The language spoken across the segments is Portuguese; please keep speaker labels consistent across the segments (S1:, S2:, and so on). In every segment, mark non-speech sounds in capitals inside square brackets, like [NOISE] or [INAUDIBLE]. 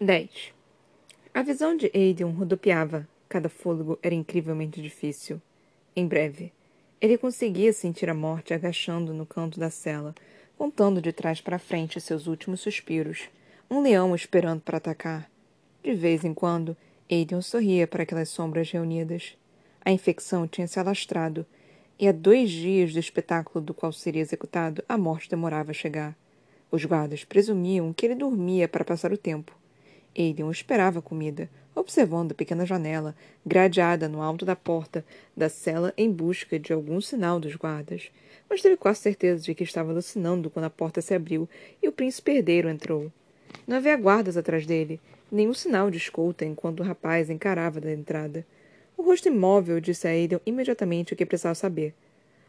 S1: 10. A visão de Aiden rodopiava. Cada fôlego era incrivelmente difícil. Em breve, ele conseguia sentir a morte agachando no canto da cela, contando de trás para frente seus últimos suspiros. Um leão esperando para atacar. De vez em quando, Aiden sorria para aquelas sombras reunidas. A infecção tinha se alastrado, e a dois dias do espetáculo do qual seria executado, a morte demorava a chegar. Os guardas presumiam que ele dormia para passar o tempo. Aiden esperava a comida, observando a pequena janela, gradeada no alto da porta da cela em busca de algum sinal dos guardas. Mas teve quase certeza de que estava alucinando quando a porta se abriu e o príncipe herdeiro entrou. Não havia guardas atrás dele, nenhum sinal de escolta enquanto o rapaz encarava da entrada. O rosto imóvel disse a Aiden imediatamente o que precisava saber.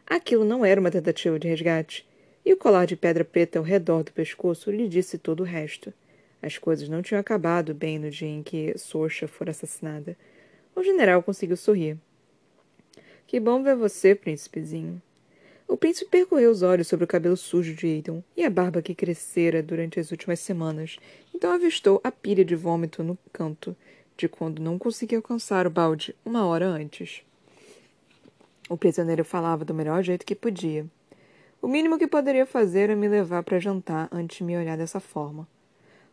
S1: Aquilo não era uma tentativa de resgate, e o colar de pedra preta ao redor do pescoço lhe disse todo o resto. As coisas não tinham acabado bem no dia em que Sorcha fora assassinada. O general conseguiu sorrir. Que bom ver você, príncipezinho. O príncipe percorreu os olhos sobre o cabelo sujo de Aidan e a barba que crescera durante as últimas semanas, então avistou a pilha de vômito no canto, de quando não conseguia alcançar o balde uma hora antes. O prisioneiro falava do melhor jeito que podia. O mínimo que poderia fazer era me levar para jantar antes de me olhar dessa forma.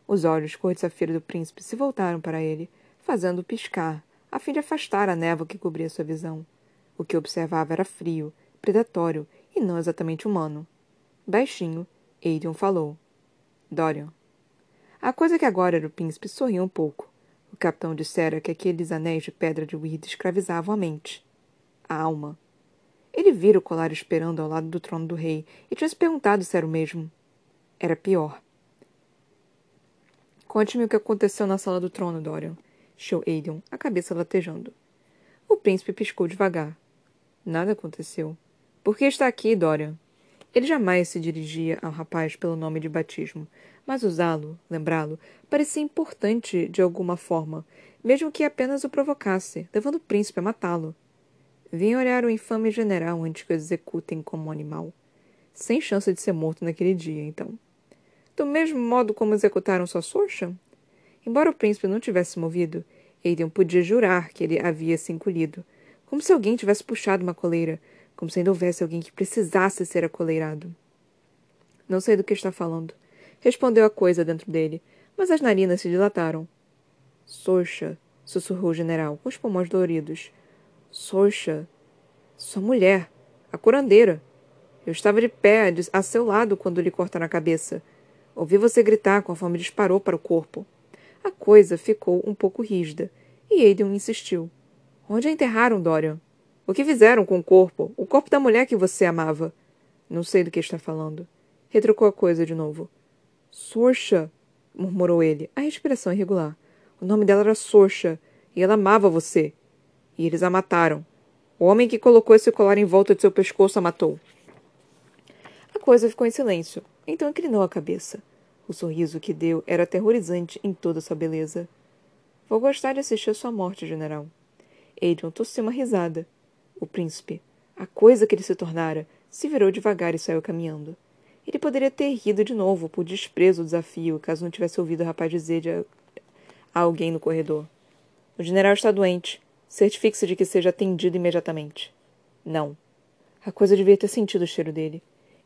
S1: Os olhos cor de safira do príncipe se voltaram para ele, fazendo-o piscar, a fim de afastar a névoa que cobria sua visão. O que observava era frio, predatório e não exatamente humano. Baixinho, Aiden falou. Dorian. A coisa que agora era o príncipe sorriu um pouco. O capitão dissera que aqueles anéis de pedra de Weird escravizavam a mente. A alma. Ele vira o colar esperando ao lado do trono do rei e tinha se perguntado se era o mesmo. Era pior. Conte-me o que aconteceu na sala do trono, Dorian. Chiou Aiden, a cabeça latejando. O príncipe piscou devagar. Nada aconteceu. Por que está aqui, Dorian? Ele jamais se dirigia ao rapaz pelo nome de batismo, mas usá-lo, lembrá-lo, parecia importante de alguma forma, mesmo que apenas o provocasse, levando o príncipe a matá-lo. Vim olhar o infame general antes que o executem como um animal. Sem chance de ser morto naquele dia, então do mesmo modo como executaram sua sorcha? Embora o príncipe não tivesse movido, Aiden podia jurar que ele havia se encolhido, como se alguém tivesse puxado uma coleira, como se ainda houvesse alguém que precisasse ser acoleirado. Não sei do que está falando, respondeu a coisa dentro dele, mas as narinas se dilataram. Sorcha, sussurrou o general, com os pulmões doloridos. Sorcha, sua mulher, a curandeira. Eu estava de pé a seu lado quando lhe cortaram a cabeça. Ouvi você gritar conforme disparou para o corpo. A coisa ficou um pouco rígida, e Aiden insistiu. Onde a enterraram, Dorian? O que fizeram com o corpo? O corpo da mulher que você amava? Não sei do que está falando. Retrucou a coisa de novo. Sorcha, murmurou ele, a respiração irregular. O nome dela era Sorcha, e ela amava você. E eles a mataram. O homem que colocou esse colar em volta de seu pescoço a matou. A coisa ficou em silêncio. Então inclinou a cabeça. O sorriso que deu era aterrorizante em toda sua beleza. Vou gostar de assistir a sua morte, general. Adrian tossiu uma risada. O príncipe, a coisa que ele se tornara, se virou devagar e saiu caminhando. Ele poderia ter rido de novo por desprezo ao desafio, caso não tivesse ouvido o rapaz dizer de a... a alguém no corredor. O general está doente. Certifique-se de que seja atendido imediatamente. Não. A coisa devia ter sentido o cheiro dele.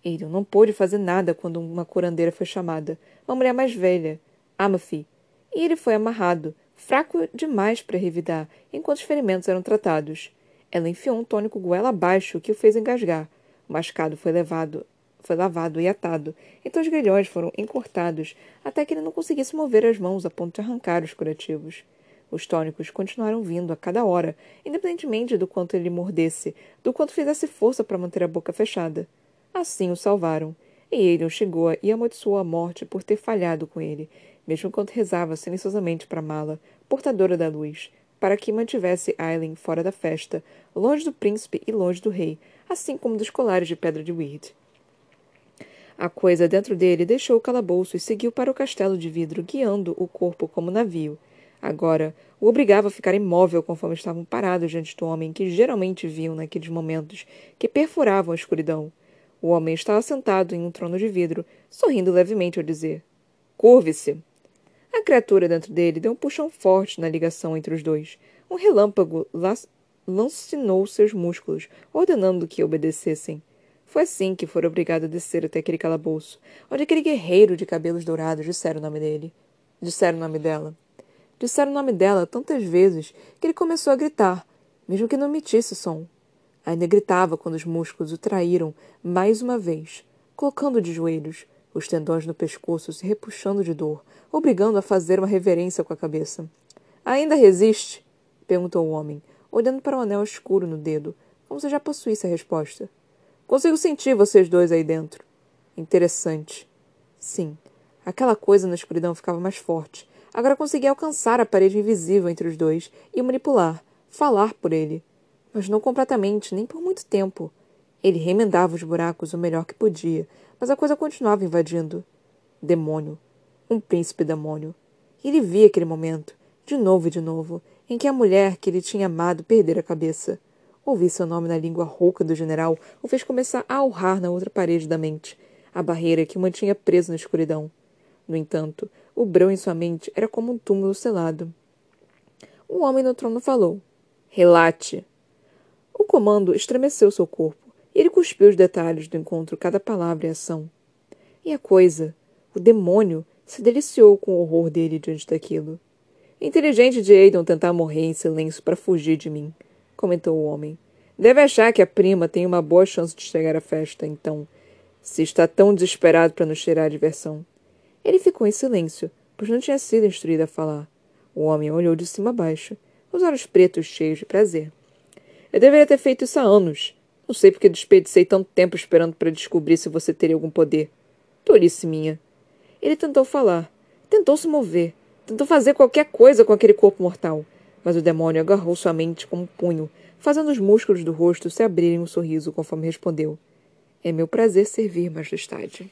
S1: Aiden não pôde fazer nada quando uma curandeira foi chamada, uma mulher mais velha, Amathy, e ele foi amarrado, fraco demais para revidar, enquanto os ferimentos eram tratados. Ela enfiou um tônico goela abaixo que o fez engasgar. O mascado foi levado, foi lavado e atado, então os grilhões foram encurtados até que ele não conseguisse mover as mãos a ponto de arrancar os curativos. Os tônicos continuaram vindo a cada hora, independentemente do quanto ele mordesse, do quanto fizesse força para manter a boca fechada. Assim o salvaram, e ele chegou e amaldiçoou a morte por ter falhado com ele, mesmo enquanto rezava silenciosamente para Mala, portadora da luz, para que mantivesse Aileen fora da festa, longe do príncipe e longe do rei, assim como dos colares de pedra de Weird. A coisa dentro dele deixou o calabouço e seguiu para o castelo de vidro, guiando o corpo como navio. Agora, o obrigava a ficar imóvel conforme estavam parados diante do homem que geralmente viam naqueles momentos que perfuravam a escuridão. O homem estava sentado em um trono de vidro, sorrindo levemente ao dizer: Curve-se. A criatura dentro dele deu um puxão forte na ligação entre os dois. Um relâmpago lancinou seus músculos, ordenando que obedecessem. Foi assim que foram obrigados a descer até aquele calabouço, onde aquele guerreiro de cabelos dourados disseram o nome dele. Disseram o nome dela. Disseram o nome dela tantas vezes que ele começou a gritar, mesmo que não emitisse som. Ainda gritava quando os músculos o traíram mais uma vez, colocando de joelhos, os tendões no pescoço se repuxando de dor, obrigando a fazer uma reverência com a cabeça. Ainda resiste? perguntou o homem, olhando para o anel escuro no dedo, como se já possuísse a resposta. Consigo sentir vocês dois aí dentro. Interessante. Sim, aquela coisa na escuridão ficava mais forte. Agora conseguia alcançar a parede invisível entre os dois e manipular, falar por ele. Mas não completamente, nem por muito tempo. Ele remendava os buracos o melhor que podia, mas a coisa continuava invadindo. Demônio. Um príncipe demônio. Ele via aquele momento, de novo e de novo, em que a mulher que ele tinha amado perdera a cabeça. Ouvir seu nome na língua rouca do general o fez começar a urrar na outra parede da mente, a barreira que o mantinha preso na escuridão. No entanto, o brão em sua mente era como um túmulo selado. Um homem no trono falou: Relate. O comando estremeceu seu corpo, e ele cuspiu os detalhes do encontro cada palavra e ação. E a coisa, o demônio, se deliciou com o horror dele diante daquilo. Inteligente de Aidan tentar morrer em silêncio para fugir de mim, comentou o homem. Deve achar que a prima tem uma boa chance de chegar à festa, então, se está tão desesperado para nos tirar a diversão. Ele ficou em silêncio, pois não tinha sido instruído a falar. O homem olhou de cima a baixo, os olhos pretos cheios de prazer. Eu deveria ter feito isso há anos. Não sei porque desperdicei tanto tempo esperando para descobrir se você teria algum poder. Tolice minha. Ele tentou falar, tentou se mover, Tentou fazer qualquer coisa com aquele corpo mortal, mas o demônio agarrou sua mente com um punho, fazendo os músculos do rosto se abrirem um sorriso conforme respondeu: É meu prazer servir, majestade.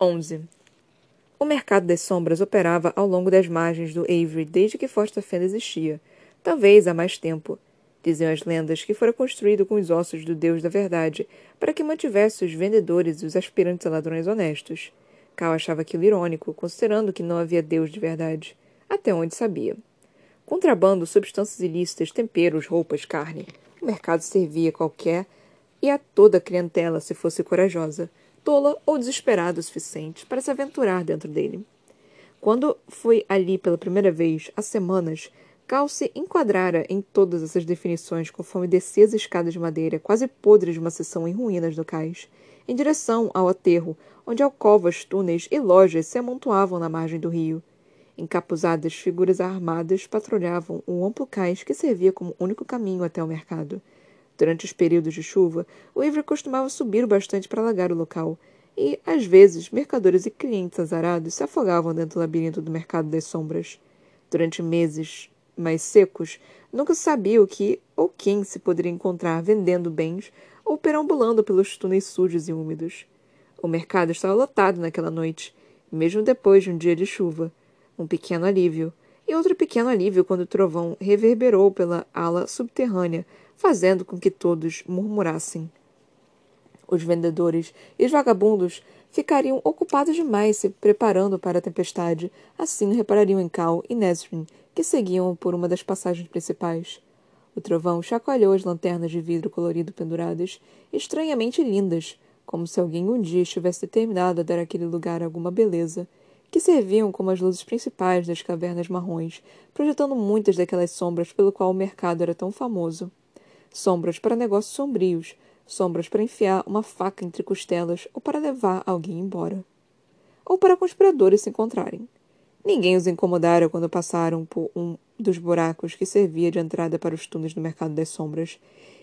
S1: 11. O mercado das sombras operava ao longo das margens do Avery desde que Foster Fen existia, talvez há mais tempo. Diziam as lendas que fora construído com os ossos do Deus da Verdade para que mantivesse os vendedores e os aspirantes a ladrões honestos. Cal achava aquilo irônico, considerando que não havia Deus de verdade, até onde sabia. Contrabando, substâncias ilícitas, temperos, roupas, carne. O mercado servia qualquer e a toda a clientela se fosse corajosa, tola ou desesperada o suficiente para se aventurar dentro dele. Quando foi ali pela primeira vez, há semanas, Cal se enquadrara em todas essas definições conforme descia as escadas de madeira, quase podres de uma sessão em ruínas do cais, em direção ao aterro, onde alcovas, túneis e lojas se amontoavam na margem do rio. Encapuzadas figuras armadas patrulhavam o amplo cais que servia como único caminho até o mercado. Durante os períodos de chuva, o Ivre costumava subir bastante para alagar o local, e, às vezes, mercadores e clientes azarados se afogavam dentro do labirinto do mercado das sombras. Durante meses mais secos, nunca sabia o que ou quem se poderia encontrar vendendo bens ou perambulando pelos túneis sujos e úmidos. O mercado estava lotado naquela noite, mesmo depois de um dia de chuva. Um pequeno alívio. E outro pequeno alívio quando o trovão reverberou pela ala subterrânea, fazendo com que todos murmurassem. Os vendedores e os vagabundos ficariam ocupados demais se preparando para a tempestade, assim reparariam em Cal e Nesrin, que seguiam por uma das passagens principais. O trovão chacoalhou as lanternas de vidro colorido penduradas, estranhamente lindas, como se alguém um dia estivesse determinado a dar àquele lugar alguma beleza, que serviam como as luzes principais das cavernas marrons, projetando muitas daquelas sombras pelo qual o mercado era tão famoso. Sombras para negócios sombrios, sombras para enfiar uma faca entre costelas ou para levar alguém embora. Ou para conspiradores se encontrarem. Ninguém os incomodara quando passaram por um dos buracos que servia de entrada para os túneis do Mercado das Sombras.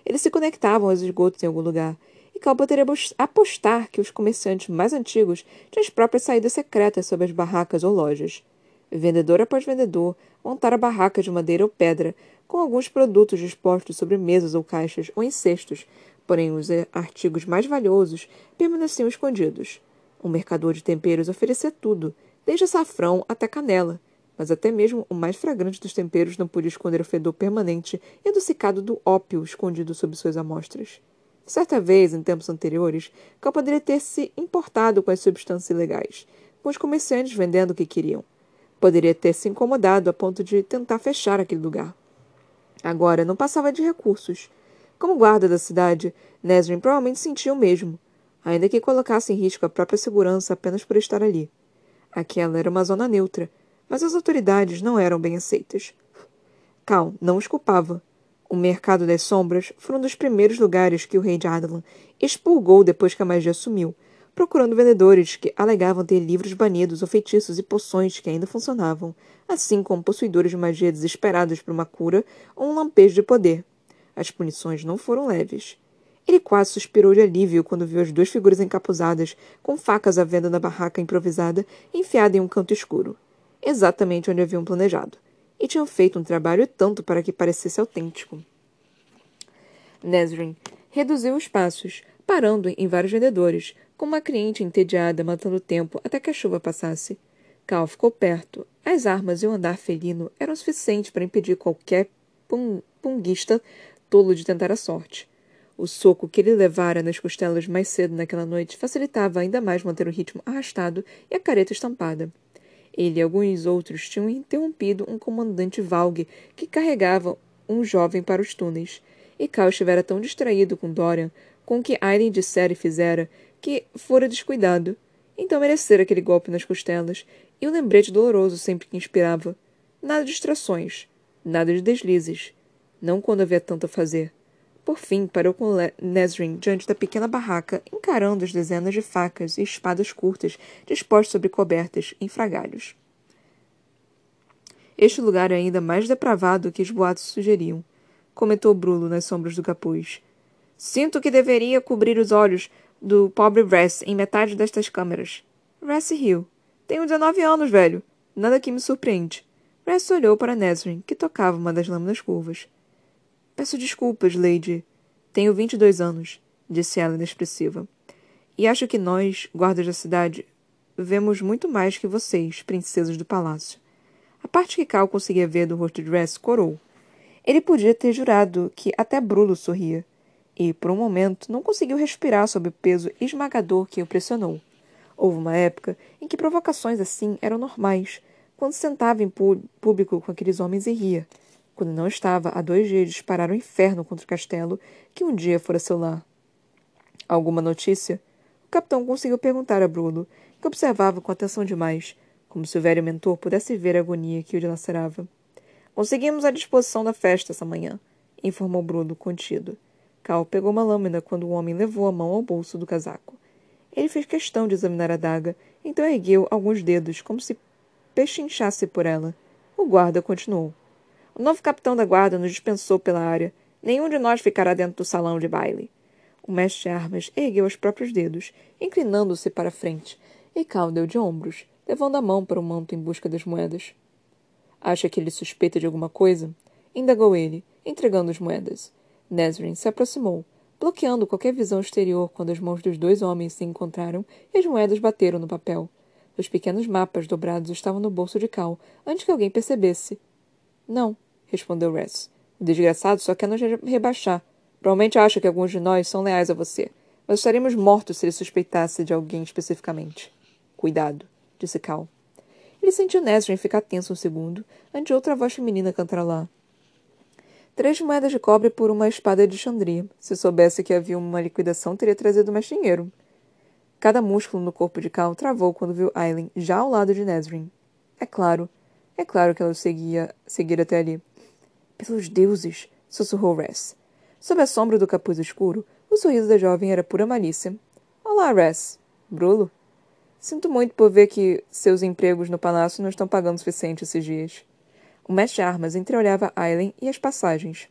S1: Eles se conectavam aos esgotos em algum lugar, e Cal poderia apostar que os comerciantes mais antigos tinham as próprias saídas secretas sob as barracas ou lojas. Vendedor após vendedor montara barracas de madeira ou pedra, com alguns produtos dispostos sobre mesas ou caixas ou em cestos, porém os artigos mais valiosos permaneciam escondidos. Um mercador de temperos oferecia tudo, desde açafrão até canela, mas até mesmo o mais fragrante dos temperos não podia esconder o fedor permanente e adocicado do ópio escondido sob suas amostras. Certa vez, em tempos anteriores, Cal poderia ter se importado com as substâncias ilegais, com os comerciantes vendendo o que queriam. Poderia ter se incomodado a ponto de tentar fechar aquele lugar. Agora não passava de recursos. Como guarda da cidade, Nesrin provavelmente sentia o mesmo, ainda que colocasse em risco a própria segurança apenas por estar ali. Aquela era uma zona neutra, mas as autoridades não eram bem aceitas. Cal não os culpava. O mercado das sombras foi um dos primeiros lugares que o rei de Adalan expurgou depois que a magia sumiu, procurando vendedores que alegavam ter livros banidos ou feitiços e poções que ainda funcionavam, assim como possuidores de magia desesperados por uma cura ou um lampejo de poder. As punições não foram leves. Ele quase suspirou de alívio quando viu as duas figuras encapuzadas, com facas à venda na barraca improvisada, enfiada em um canto escuro. Exatamente onde haviam planejado. E tinham feito um trabalho tanto para que parecesse autêntico. Nesrin reduziu os passos, parando em vários vendedores, com uma cliente entediada matando tempo até que a chuva passasse. Cal ficou perto. As armas e o andar felino eram suficientes para impedir qualquer pung punguista tolo de tentar a sorte. O soco que ele levara nas costelas mais cedo naquela noite facilitava ainda mais manter o ritmo arrastado e a careta estampada. Ele e alguns outros tinham interrompido um comandante Valgue que carregava um jovem para os túneis, e Cal estivera tão distraído com Dorian, com o que Aileen dissera e fizera, que fora descuidado. Então merecera aquele golpe nas costelas, e o um lembrete doloroso sempre que inspirava. Nada de distrações, nada de deslizes. Não quando havia tanto a fazer. Por fim, parou com Nesrin diante da pequena barraca, encarando as dezenas de facas e espadas curtas dispostas sobre cobertas em fragalhos. Este lugar é ainda mais depravado que os boatos sugeriam, comentou Brulo nas sombras do capuz. Sinto que deveria cobrir os olhos do pobre Ress em metade destas câmeras. Ress riu. Tenho 19 anos, velho. Nada que me surpreende. Ress olhou para Nesrin, que tocava uma das lâminas curvas. Peço desculpas, Lady. Tenho vinte e dois anos, disse ela inexpressiva. E acho que nós, guardas da cidade, vemos muito mais que vocês, princesas do palácio. A parte que Cal conseguia ver do rosto de Ress corou. Ele podia ter jurado que até Brulo sorria, e, por um momento, não conseguiu respirar sob o peso esmagador que o pressionou. Houve uma época em que provocações assim eram normais, quando sentava em público com aqueles homens e ria, quando não estava há dois dias de disparar o inferno contra o castelo que um dia fora seu lar. Alguma notícia? O capitão conseguiu perguntar a Bruno, que observava com atenção demais, como se o velho mentor pudesse ver a agonia que o dilacerava. Conseguimos a disposição da festa essa manhã, informou Bruno, contido. Cal pegou uma lâmina quando o homem levou a mão ao bolso do casaco. Ele fez questão de examinar a daga, então ergueu alguns dedos, como se pechinchasse por ela. O guarda continuou. O novo capitão da guarda nos dispensou pela área. Nenhum de nós ficará dentro do salão de baile. O mestre de armas ergueu os próprios dedos, inclinando-se para a frente, e Cal deu de ombros, levando a mão para o manto em busca das moedas. Acha que ele suspeita de alguma coisa? Indagou ele, entregando as moedas. Nesrin se aproximou, bloqueando qualquer visão exterior quando as mãos dos dois homens se encontraram e as moedas bateram no papel. Os pequenos mapas dobrados estavam no bolso de Cal, antes que alguém percebesse. Não, respondeu Ress. O desgraçado só quer nos rebaixar. Provavelmente acha que alguns de nós são leais a você, mas estaríamos mortos se ele suspeitasse de alguém especificamente. Cuidado, disse Cal. Ele sentiu Nesrin ficar tenso um segundo, antes outra voz feminina cantarolar. Três moedas de cobre por uma espada de Xandria. Se soubesse que havia uma liquidação, teria trazido mais dinheiro. Cada músculo no corpo de Cal travou quando viu Aileen já ao lado de Nesrin. É claro, é claro que ela o seguia, seguira até ali. Pelos deuses! sussurrou Ress. Sob a sombra do capuz escuro, o sorriso da jovem era pura malícia. Olá, Ress. Brulo? Sinto muito por ver que seus empregos no palácio não estão pagando o suficiente esses dias. O mestre armas entreolhava Aileen e as passagens.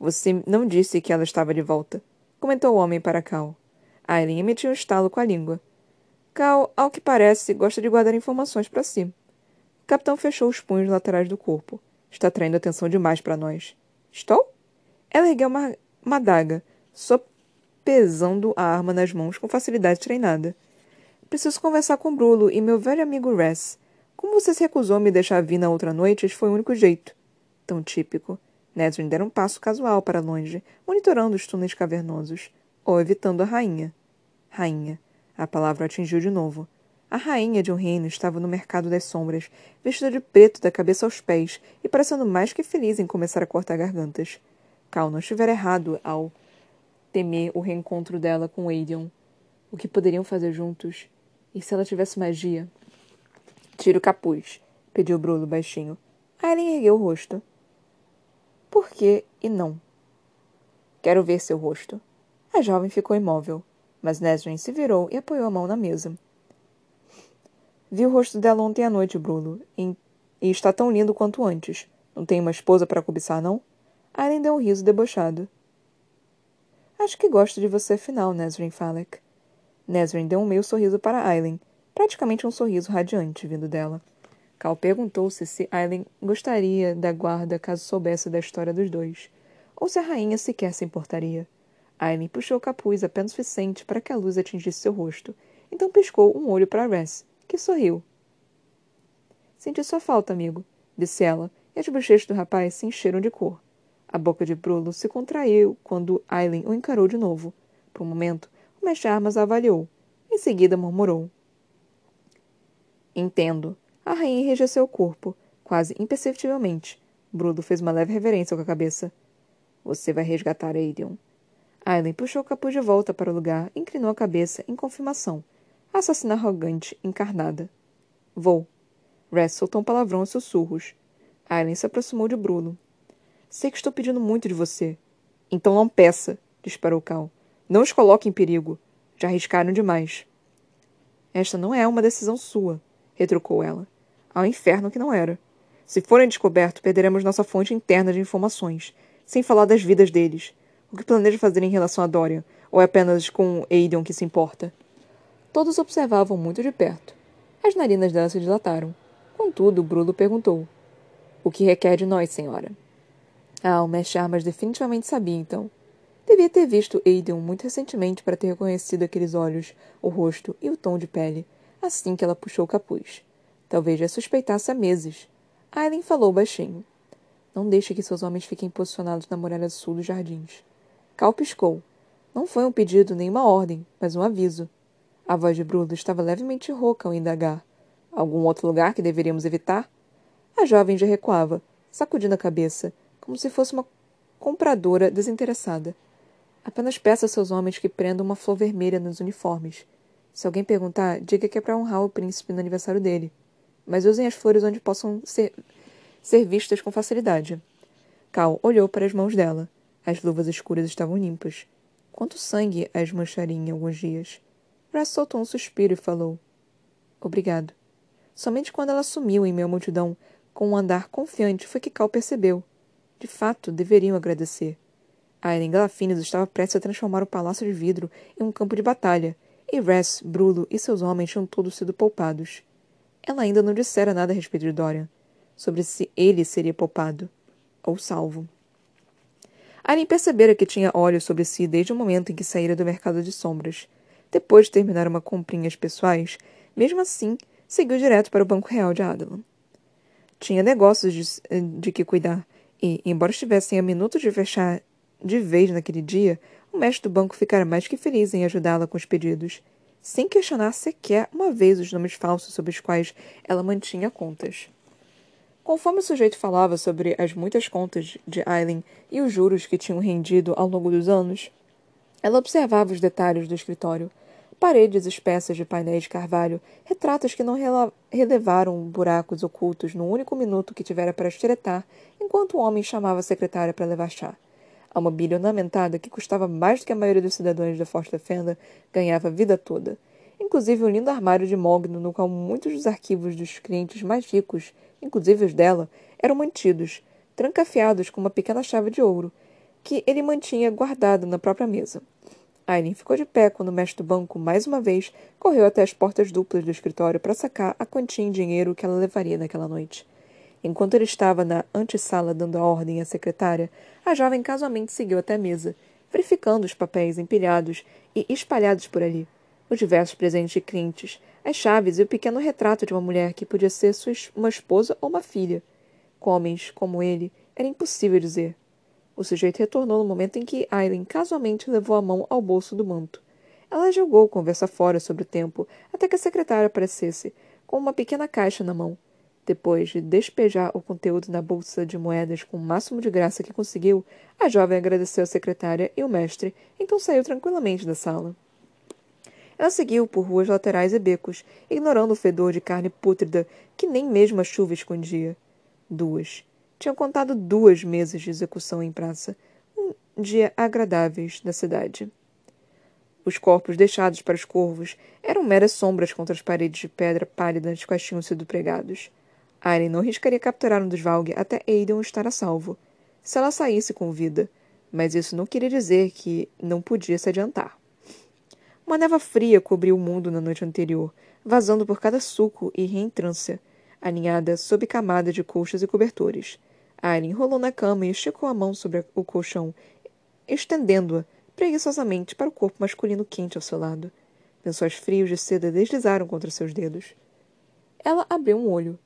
S1: Você não disse que ela estava de volta, comentou o homem para Cal. Aileen emitiu um estalo com a língua. Cal, ao que parece, gosta de guardar informações para si. O capitão fechou os punhos laterais do corpo. Está atraindo atenção demais para nós. Estou? Ela ergueu uma, uma adaga, sopesando a arma nas mãos com facilidade treinada. Preciso conversar com Brulo e meu velho amigo Ress. Como você se recusou a me deixar vir na outra noite, esse foi o único jeito. Tão típico. Nesrin dera um passo casual para longe, monitorando os túneis cavernosos, ou evitando a rainha. Rainha. A palavra atingiu de novo. A rainha de um reino estava no mercado das sombras, vestida de preto da cabeça aos pés e parecendo mais que feliz em começar a cortar gargantas. Cal não estivera errado ao temer o reencontro dela com Aedion. O que poderiam fazer juntos? E se ela tivesse magia? Tira o capuz, pediu Bruno baixinho. Aileen ergueu o rosto. Por que e não? Quero ver seu rosto. A jovem ficou imóvel, mas Nesrin se virou e apoiou a mão na mesa. Vi o rosto dela ontem à noite, Bruno, e está tão lindo quanto antes. Não tem uma esposa para cobiçar, não? Aileen deu um riso debochado. Acho que gosto de você afinal, Nesrin Falek. Nesrin deu um meio sorriso para Aileen, praticamente um sorriso radiante vindo dela. Cal perguntou-se se Aileen gostaria da guarda caso soubesse da história dos dois ou se a rainha sequer se importaria. Aileen puxou o capuz apenas suficiente para que a luz atingisse seu rosto, então piscou um olho para Ress, sorriu. Senti sua falta, amigo, disse ela, e as bochechas do rapaz se encheram de cor. A boca de Bruno se contraiu quando Aileen o encarou de novo. Por um momento, o mestre Armas a avaliou. Em seguida, murmurou. Entendo. A rainha enrijeceu o corpo, quase imperceptivelmente. Bruno fez uma leve reverência com a cabeça. Você vai resgatar Aiden. Aileen puxou o capuz de volta para o lugar e inclinou a cabeça em confirmação. Assassina arrogante, encarnada. Vou. Ress soltou um palavrão em sussurros. Aileen se aproximou de Bruno. Sei que estou pedindo muito de você. Então não peça, disparou Cal. Não os coloque em perigo. Já arriscaram demais. Esta não é uma decisão sua, retrucou ela. Ao inferno que não era. Se forem descobertos, perderemos nossa fonte interna de informações sem falar das vidas deles. O que planeja fazer em relação a Dorian? Ou é apenas com Aiden que se importa? Todos observavam muito de perto. As narinas dela se dilataram. Contudo, Bruno perguntou: O que requer de nós, senhora? Ah, o mestre Armas definitivamente sabia, então. Devia ter visto Aiden muito recentemente para ter reconhecido aqueles olhos, o rosto e o tom de pele, assim que ela puxou o capuz. Talvez já suspeitasse há meses. Aileen falou baixinho. Não deixe que seus homens fiquem posicionados na muralha sul dos jardins. Cal piscou. Não foi um pedido nem uma ordem, mas um aviso. A voz de Bruno estava levemente rouca ao indagar. Algum outro lugar que deveríamos evitar? A jovem já recuava, sacudindo a cabeça, como se fosse uma compradora desinteressada. Apenas peça a seus homens que prendam uma flor vermelha nos uniformes. Se alguém perguntar, diga que é para honrar o príncipe no aniversário dele. Mas usem as flores onde possam ser ser vistas com facilidade. Cal olhou para as mãos dela. As luvas escuras estavam limpas. Quanto sangue as mancharia em alguns dias? Brass soltou um suspiro e falou: Obrigado. Somente quando ela sumiu em meio à multidão, com um andar confiante, foi que Cal percebeu. De fato, deveriam agradecer. Aileen Galafines estava prestes a transformar o palácio de vidro em um campo de batalha, e Ress, Brulo e seus homens tinham todos sido poupados. Ela ainda não dissera nada a respeito de Dorian sobre se ele seria poupado ou salvo. Aileen percebera que tinha olhos sobre si desde o momento em que saíra do mercado de sombras. Depois de terminar uma comprinhas pessoais, mesmo assim, seguiu direto para o Banco Real de Adelan. Tinha negócios de, de que cuidar, e, embora estivessem a minutos de fechar de vez naquele dia, o mestre do banco ficara mais que feliz em ajudá-la com os pedidos, sem questionar sequer uma vez os nomes falsos sobre os quais ela mantinha contas. Conforme o sujeito falava sobre as muitas contas de Aileen e os juros que tinham rendido ao longo dos anos, ela observava os detalhes do escritório. Paredes espessas de painéis de carvalho, retratos que não relevaram buracos ocultos no único minuto que tivera para estiretar, enquanto o homem chamava a secretária para levar chá. A mobília ornamentada, que custava mais do que a maioria dos cidadãos da Forte Fenda, ganhava a vida toda. Inclusive um lindo armário de mogno no qual muitos dos arquivos dos clientes mais ricos inclusive os dela, eram mantidos, trancafiados com uma pequena chave de ouro, que ele mantinha guardada na própria mesa. Aileen ficou de pé quando o mestre do banco, mais uma vez, correu até as portas duplas do escritório para sacar a quantia em dinheiro que ela levaria naquela noite. Enquanto ele estava na antessala dando a ordem à secretária, a jovem casualmente seguiu até a mesa, verificando os papéis empilhados e espalhados por ali, os diversos presentes de clientes, as chaves e o pequeno retrato de uma mulher que podia ser sua, uma esposa ou uma filha. Com homens como ele, era impossível dizer. O sujeito retornou no momento em que Aileen casualmente levou a mão ao bolso do manto. Ela jogou conversa fora sobre o tempo até que a secretária aparecesse, com uma pequena caixa na mão. Depois de despejar o conteúdo na bolsa de moedas com o máximo de graça que conseguiu, a jovem agradeceu à secretária e o mestre, então saiu tranquilamente da sala. Ela seguiu por ruas laterais e becos, ignorando o fedor de carne pútrida que nem mesmo a chuva escondia. Duas. Tinham contado duas mesas de execução em praça. Um dia agradáveis da cidade. Os corpos deixados para os corvos eram meras sombras contra as paredes de pedra pálida nas quais tinham sido pregados. Aren não riscaria capturar um dos Valg até Aiden estar a salvo, se ela saísse com vida, mas isso não queria dizer que não podia se adiantar. Uma neva fria cobriu o mundo na noite anterior, vazando por cada suco e reentrância, aninhada sob camada de colchas e cobertores. Aileen rolou na cama e esticou a mão sobre o colchão, estendendo-a preguiçosamente para o corpo masculino quente ao seu lado. Lençóis frios de seda deslizaram contra seus dedos. Ela abriu um olho.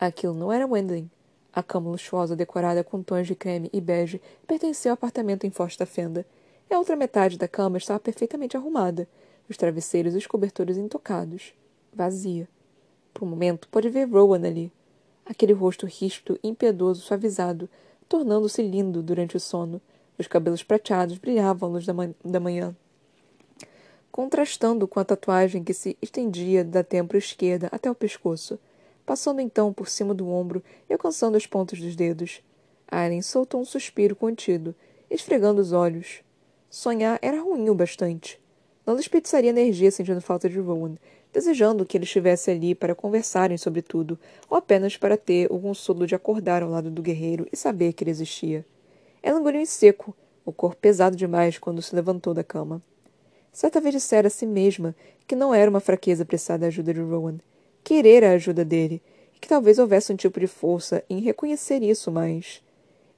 S1: Aquilo não era Wendling. A cama luxuosa decorada com tons de creme e bege pertencia ao apartamento em Foz da Fenda, e a outra metade da cama estava perfeitamente arrumada, os travesseiros e os cobertores intocados. Vazia. Por um momento, pôde ver Rowan ali. Aquele rosto ríspido impiedoso suavizado, tornando-se lindo durante o sono. Os cabelos prateados brilhavam à luz da, man da manhã, contrastando com a tatuagem que se estendia da têmpora esquerda até o pescoço, passando então por cima do ombro e alcançando as pontas dos dedos. Aren soltou um suspiro contido, esfregando os olhos. Sonhar era ruim o bastante. Não desperdiçaria energia sentindo falta de Rowan, desejando que ele estivesse ali para conversarem sobre tudo, ou apenas para ter o consolo de acordar ao lado do guerreiro e saber que ele existia. Ela engoliu em seco, o corpo pesado demais quando se levantou da cama. Certa vez dissera a si mesma que não era uma fraqueza prestar a ajuda de Rowan, querer a ajuda dele, e que talvez houvesse um tipo de força em reconhecer isso, mas.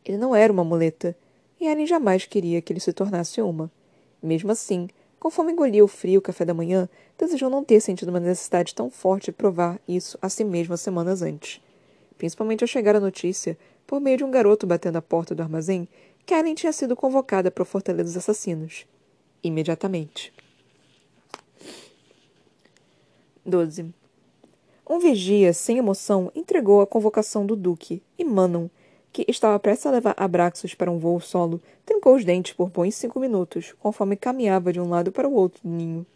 S1: Ele não era uma muleta, e Aren jamais queria que ele se tornasse uma. Mesmo assim, conforme engolia o frio café da manhã, desejou não ter sentido uma necessidade tão forte de provar isso a si mesma semanas antes. Principalmente ao chegar a notícia, por meio de um garoto batendo à porta do armazém, que Aren tinha sido convocada para o Fortaleza dos Assassinos. Imediatamente. 12. Um vigia, sem emoção, entregou a convocação do Duque, e Manon, que estava prestes a levar Abraxos para um voo solo, trincou os dentes por bons cinco minutos, conforme caminhava de um lado para o outro do ninho.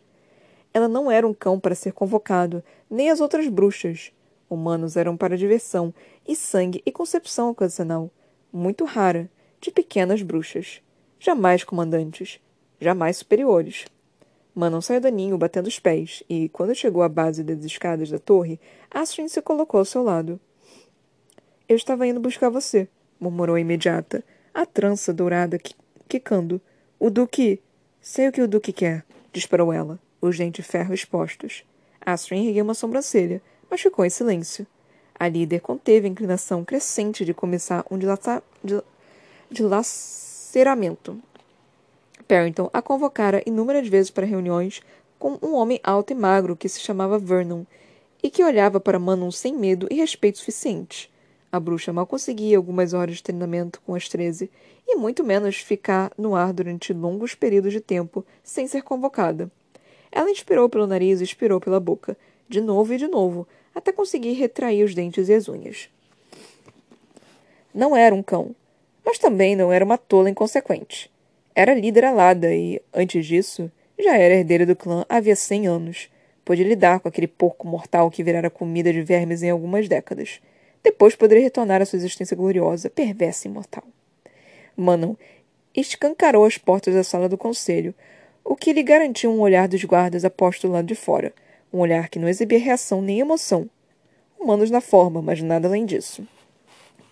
S1: Ela não era um cão para ser convocado, nem as outras bruxas. Humanos eram para diversão, e sangue e concepção ocasional, muito rara, de pequenas bruxas. Jamais comandantes, jamais superiores. Manon saiu do ninho batendo os pés, e, quando chegou à base das escadas da torre, Astrid se colocou ao seu lado. Eu estava indo buscar você, murmurou a imediata, a trança dourada quicando. O Duque. Sei o que o Duque quer, disparou ela, os dentes de ferro expostos. Astrid ergueu uma sobrancelha, mas ficou em silêncio. A líder conteve a inclinação crescente de começar um dilata... dilaceramento. Parrington a convocara inúmeras vezes para reuniões com um homem alto e magro que se chamava Vernon e que olhava para Manon sem medo e respeito suficiente. A bruxa mal conseguia algumas horas de treinamento com as treze, e muito menos ficar no ar durante longos períodos de tempo sem ser convocada. Ela inspirou pelo nariz e expirou pela boca, de novo e de novo, até conseguir retrair os dentes e as unhas. Não era um cão, mas também não era uma tola inconsequente. Era líder alada e, antes disso, já era herdeira do clã havia cem anos. Pôde lidar com aquele porco mortal que virara comida de vermes em algumas décadas depois poderia retornar à sua existência gloriosa, perversa e imortal. Manon escancarou as portas da sala do conselho, o que lhe garantiu um olhar dos guardas aposto do lado de fora, um olhar que não exibia reação nem emoção. Humanos na forma, mas nada além disso.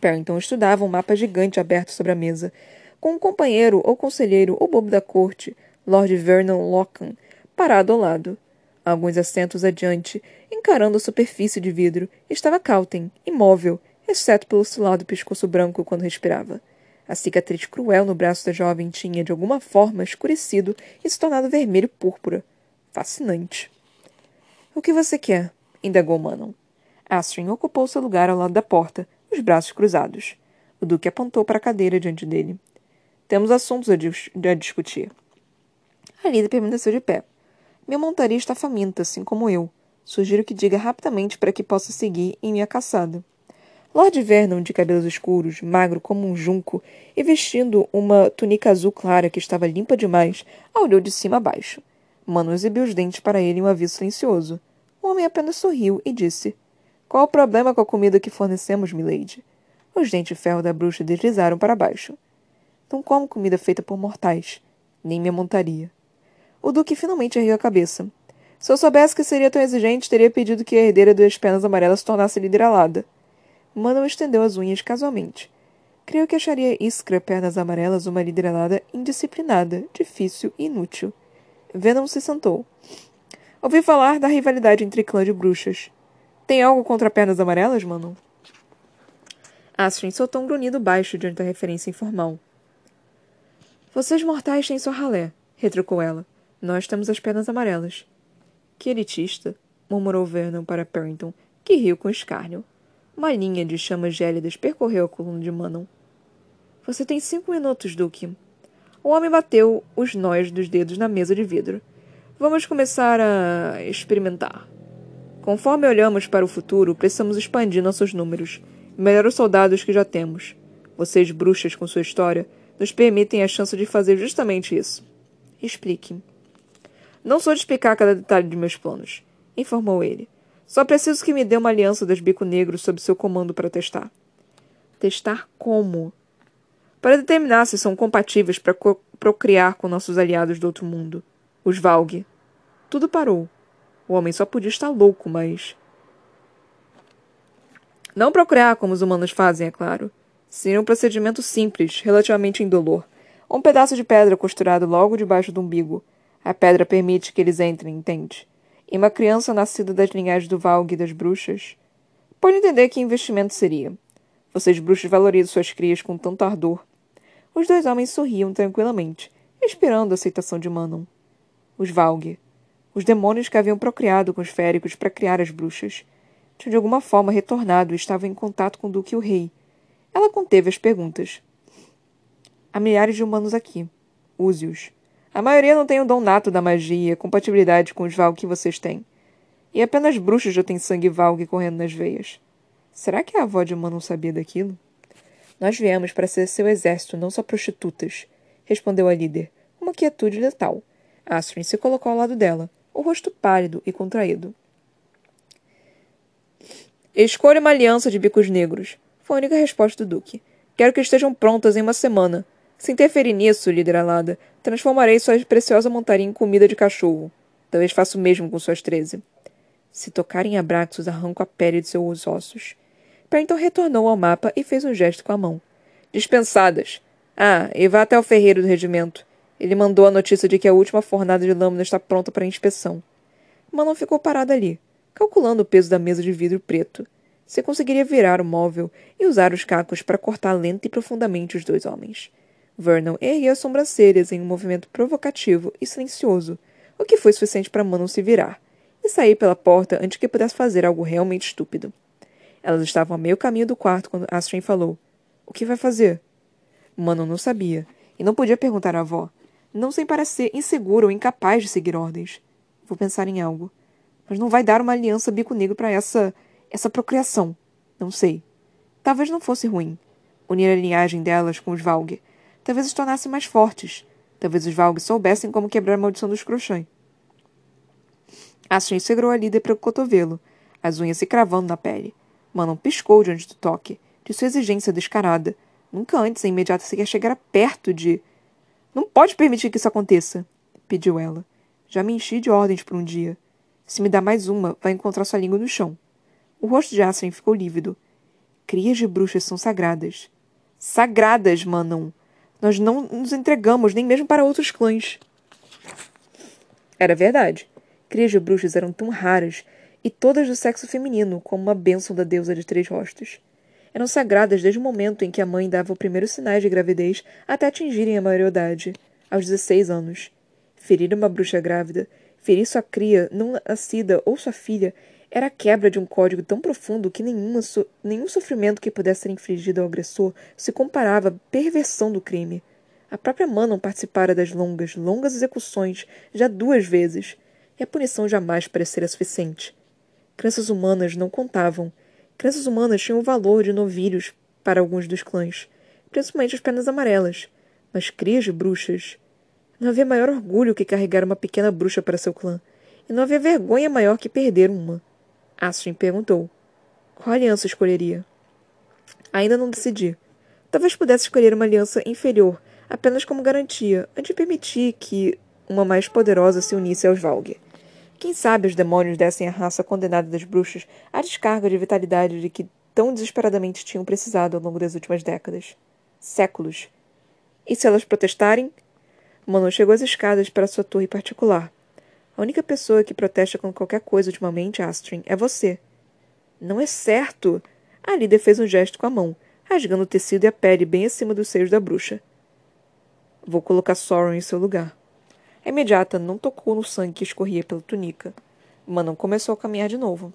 S1: Parrington estudava um mapa gigante aberto sobre a mesa, com um companheiro ou conselheiro ou bobo da corte, Lord Vernon Lockham, parado ao lado. Alguns assentos adiante, encarando a superfície de vidro, estava Calten, imóvel, exceto pelo oscilado pescoço branco quando respirava. A cicatriz cruel no braço da jovem tinha, de alguma forma, escurecido e se tornado vermelho púrpura. Fascinante. O que você quer? indagou Manon. Astrid ocupou seu lugar ao lado da porta, os braços cruzados. O Duque apontou para a cadeira diante dele. Temos assuntos a, dis a discutir. A líder permaneceu de pé Minha montaria está faminta, assim como eu. Sugiro que diga rapidamente para que possa seguir em minha caçada. Lord Vernon, de cabelos escuros, magro como um junco e vestindo uma túnica azul clara que estava limpa demais, a olhou de cima a baixo. Mano exibiu os dentes para ele em um aviso silencioso. O homem apenas sorriu e disse: Qual o problema com a comida que fornecemos, milady? Os dentes de ferro da bruxa deslizaram para baixo. Não como comida feita por mortais. Nem minha montaria. O duque finalmente ergueu a cabeça. Se eu soubesse que seria tão exigente, teria pedido que a herdeira das penas amarelas se tornasse líder alada. Manon estendeu as unhas casualmente. Creio que acharia Iskra Pernas Amarelas uma liderada indisciplinada, difícil e inútil. Venom se sentou. Ouvi falar da rivalidade entre clã de bruxas. Tem algo contra Pernas Amarelas, Manon? Astrid soltou um grunhido baixo diante da referência informal. Vocês mortais têm sua ralé, retrucou ela. Nós temos as pernas amarelas. Que elitista, murmurou Vernon para Perrington, que riu com escárnio. Uma linha de chamas gélidas percorreu a coluna de Manon. Você tem cinco minutos, Duque. O homem bateu os nós dos dedos na mesa de vidro. Vamos começar a experimentar. Conforme olhamos para o futuro, precisamos expandir nossos números. Melhor os soldados que já temos. Vocês, bruxas com sua história, nos permitem a chance de fazer justamente isso. Explique. Não sou de explicar cada detalhe de meus planos, informou ele. Só preciso que me dê uma aliança dos bico negros sob seu comando para testar. Testar como? Para determinar se são compatíveis para procriar com nossos aliados do outro mundo. Os Valg. Tudo parou. O homem só podia estar louco, mas. Não procriar como os humanos fazem, é claro. Seria um procedimento simples, relativamente indolor. Um pedaço de pedra costurado logo debaixo do umbigo. A pedra permite que eles entrem, entende? em uma criança nascida das linhagens do Valg e das bruxas, pode entender que investimento seria. Vocês bruxos valorizam suas crias com tanto ardor. Os dois homens sorriam tranquilamente, esperando a aceitação de Manon. Os Valg. Os demônios que haviam procriado com os féricos para criar as bruxas. Tinham de alguma forma retornado e estavam em contato com o Duque e o Rei. Ela conteve as perguntas. Há milhares de humanos aqui. Use-os. A maioria não tem o dom nato da magia, compatibilidade com os Valg que vocês têm. E apenas bruxos já têm sangue Valg correndo nas veias. Será que a avó de uma não sabia daquilo? Nós viemos para ser seu exército, não só prostitutas, respondeu a líder, uma quietude letal. Astrid se colocou ao lado dela, o rosto pálido e contraído. Escolha uma aliança de bicos negros, foi a única resposta do Duque. Quero que estejam prontas em uma semana. Se interferir nisso, líder alada, transformarei sua preciosa montaria em comida de cachorro. Talvez faça o mesmo com suas treze. Se tocarem Abraxos, arranco a pele de seus ossos. Perrington retornou ao mapa e fez um gesto com a mão. Dispensadas. Ah, e vá até o ferreiro do regimento. Ele mandou a notícia de que a última fornada de lâmina está pronta para inspeção. Manon ficou parada ali, calculando o peso da mesa de vidro preto. Se conseguiria virar o móvel e usar os cacos para cortar lenta e profundamente os dois homens. Vernon ergueu as sobrancelhas em um movimento provocativo e silencioso, o que foi suficiente para Manon se virar, e sair pela porta antes que pudesse fazer algo realmente estúpido. Elas estavam a meio caminho do quarto quando Astrid falou. O que vai fazer? Manon não sabia, e não podia perguntar à avó, não sem parecer insegura ou incapaz de seguir ordens. Vou pensar em algo. Mas não vai dar uma aliança bico negro para essa. essa procriação. Não sei. Talvez não fosse ruim. Unir a linhagem delas com os Valg Talvez os tornassem mais fortes. Talvez os Valg soubessem como quebrar a maldição dos Crochãs. Astrid segurou a líder para o cotovelo, as unhas se cravando na pele. Manon piscou diante do toque, de sua exigência descarada. Nunca antes a imediata sequer chegara perto de. Não pode permitir que isso aconteça, pediu ela. Já me enchi de ordens por um dia. Se me dá mais uma, vai encontrar sua língua no chão. O rosto de Astrid ficou lívido. Crias de bruxas são sagradas. Sagradas, Manon! Nós não nos entregamos nem mesmo para outros clãs. Era verdade. Crias de bruxas eram tão raras, e todas do sexo feminino, como uma bênção da deusa de três rostos. Eram sagradas desde o momento em que a mãe dava os primeiros sinais de gravidez até atingirem a maioridade, aos 16 anos. Ferir uma bruxa grávida, ferir sua cria não nascida ou sua filha, era a quebra de um código tão profundo que nenhuma so nenhum sofrimento que pudesse ser infligido ao agressor se comparava à perversão do crime. A própria Manon participara das longas, longas execuções já duas vezes. e a punição jamais parecera suficiente. Crianças humanas não contavam. Crianças humanas tinham o valor de novilhos para alguns dos clãs, principalmente as pernas amarelas, mas crias de bruxas. Não havia maior orgulho que carregar uma pequena bruxa para seu clã, e não havia vergonha maior que perder uma. Astrid perguntou: Qual aliança escolheria? Ainda não decidi. Talvez pudesse escolher uma aliança inferior, apenas como garantia, antes de permitir que uma mais poderosa se unisse aos Valg. Quem sabe os demônios dessem à raça condenada das bruxas a descarga de vitalidade de que tão desesperadamente tinham precisado ao longo das últimas décadas. Séculos. E se elas protestarem? Manon chegou às escadas para sua torre particular. A única pessoa que protesta com qualquer coisa ultimamente, Astrid, é você. Não é certo! A líder fez um gesto com a mão, rasgando o tecido e a pele bem acima dos seios da bruxa. Vou colocar Soren em seu lugar. A imediata não tocou no sangue que escorria pela túnica. Manon começou a caminhar de novo.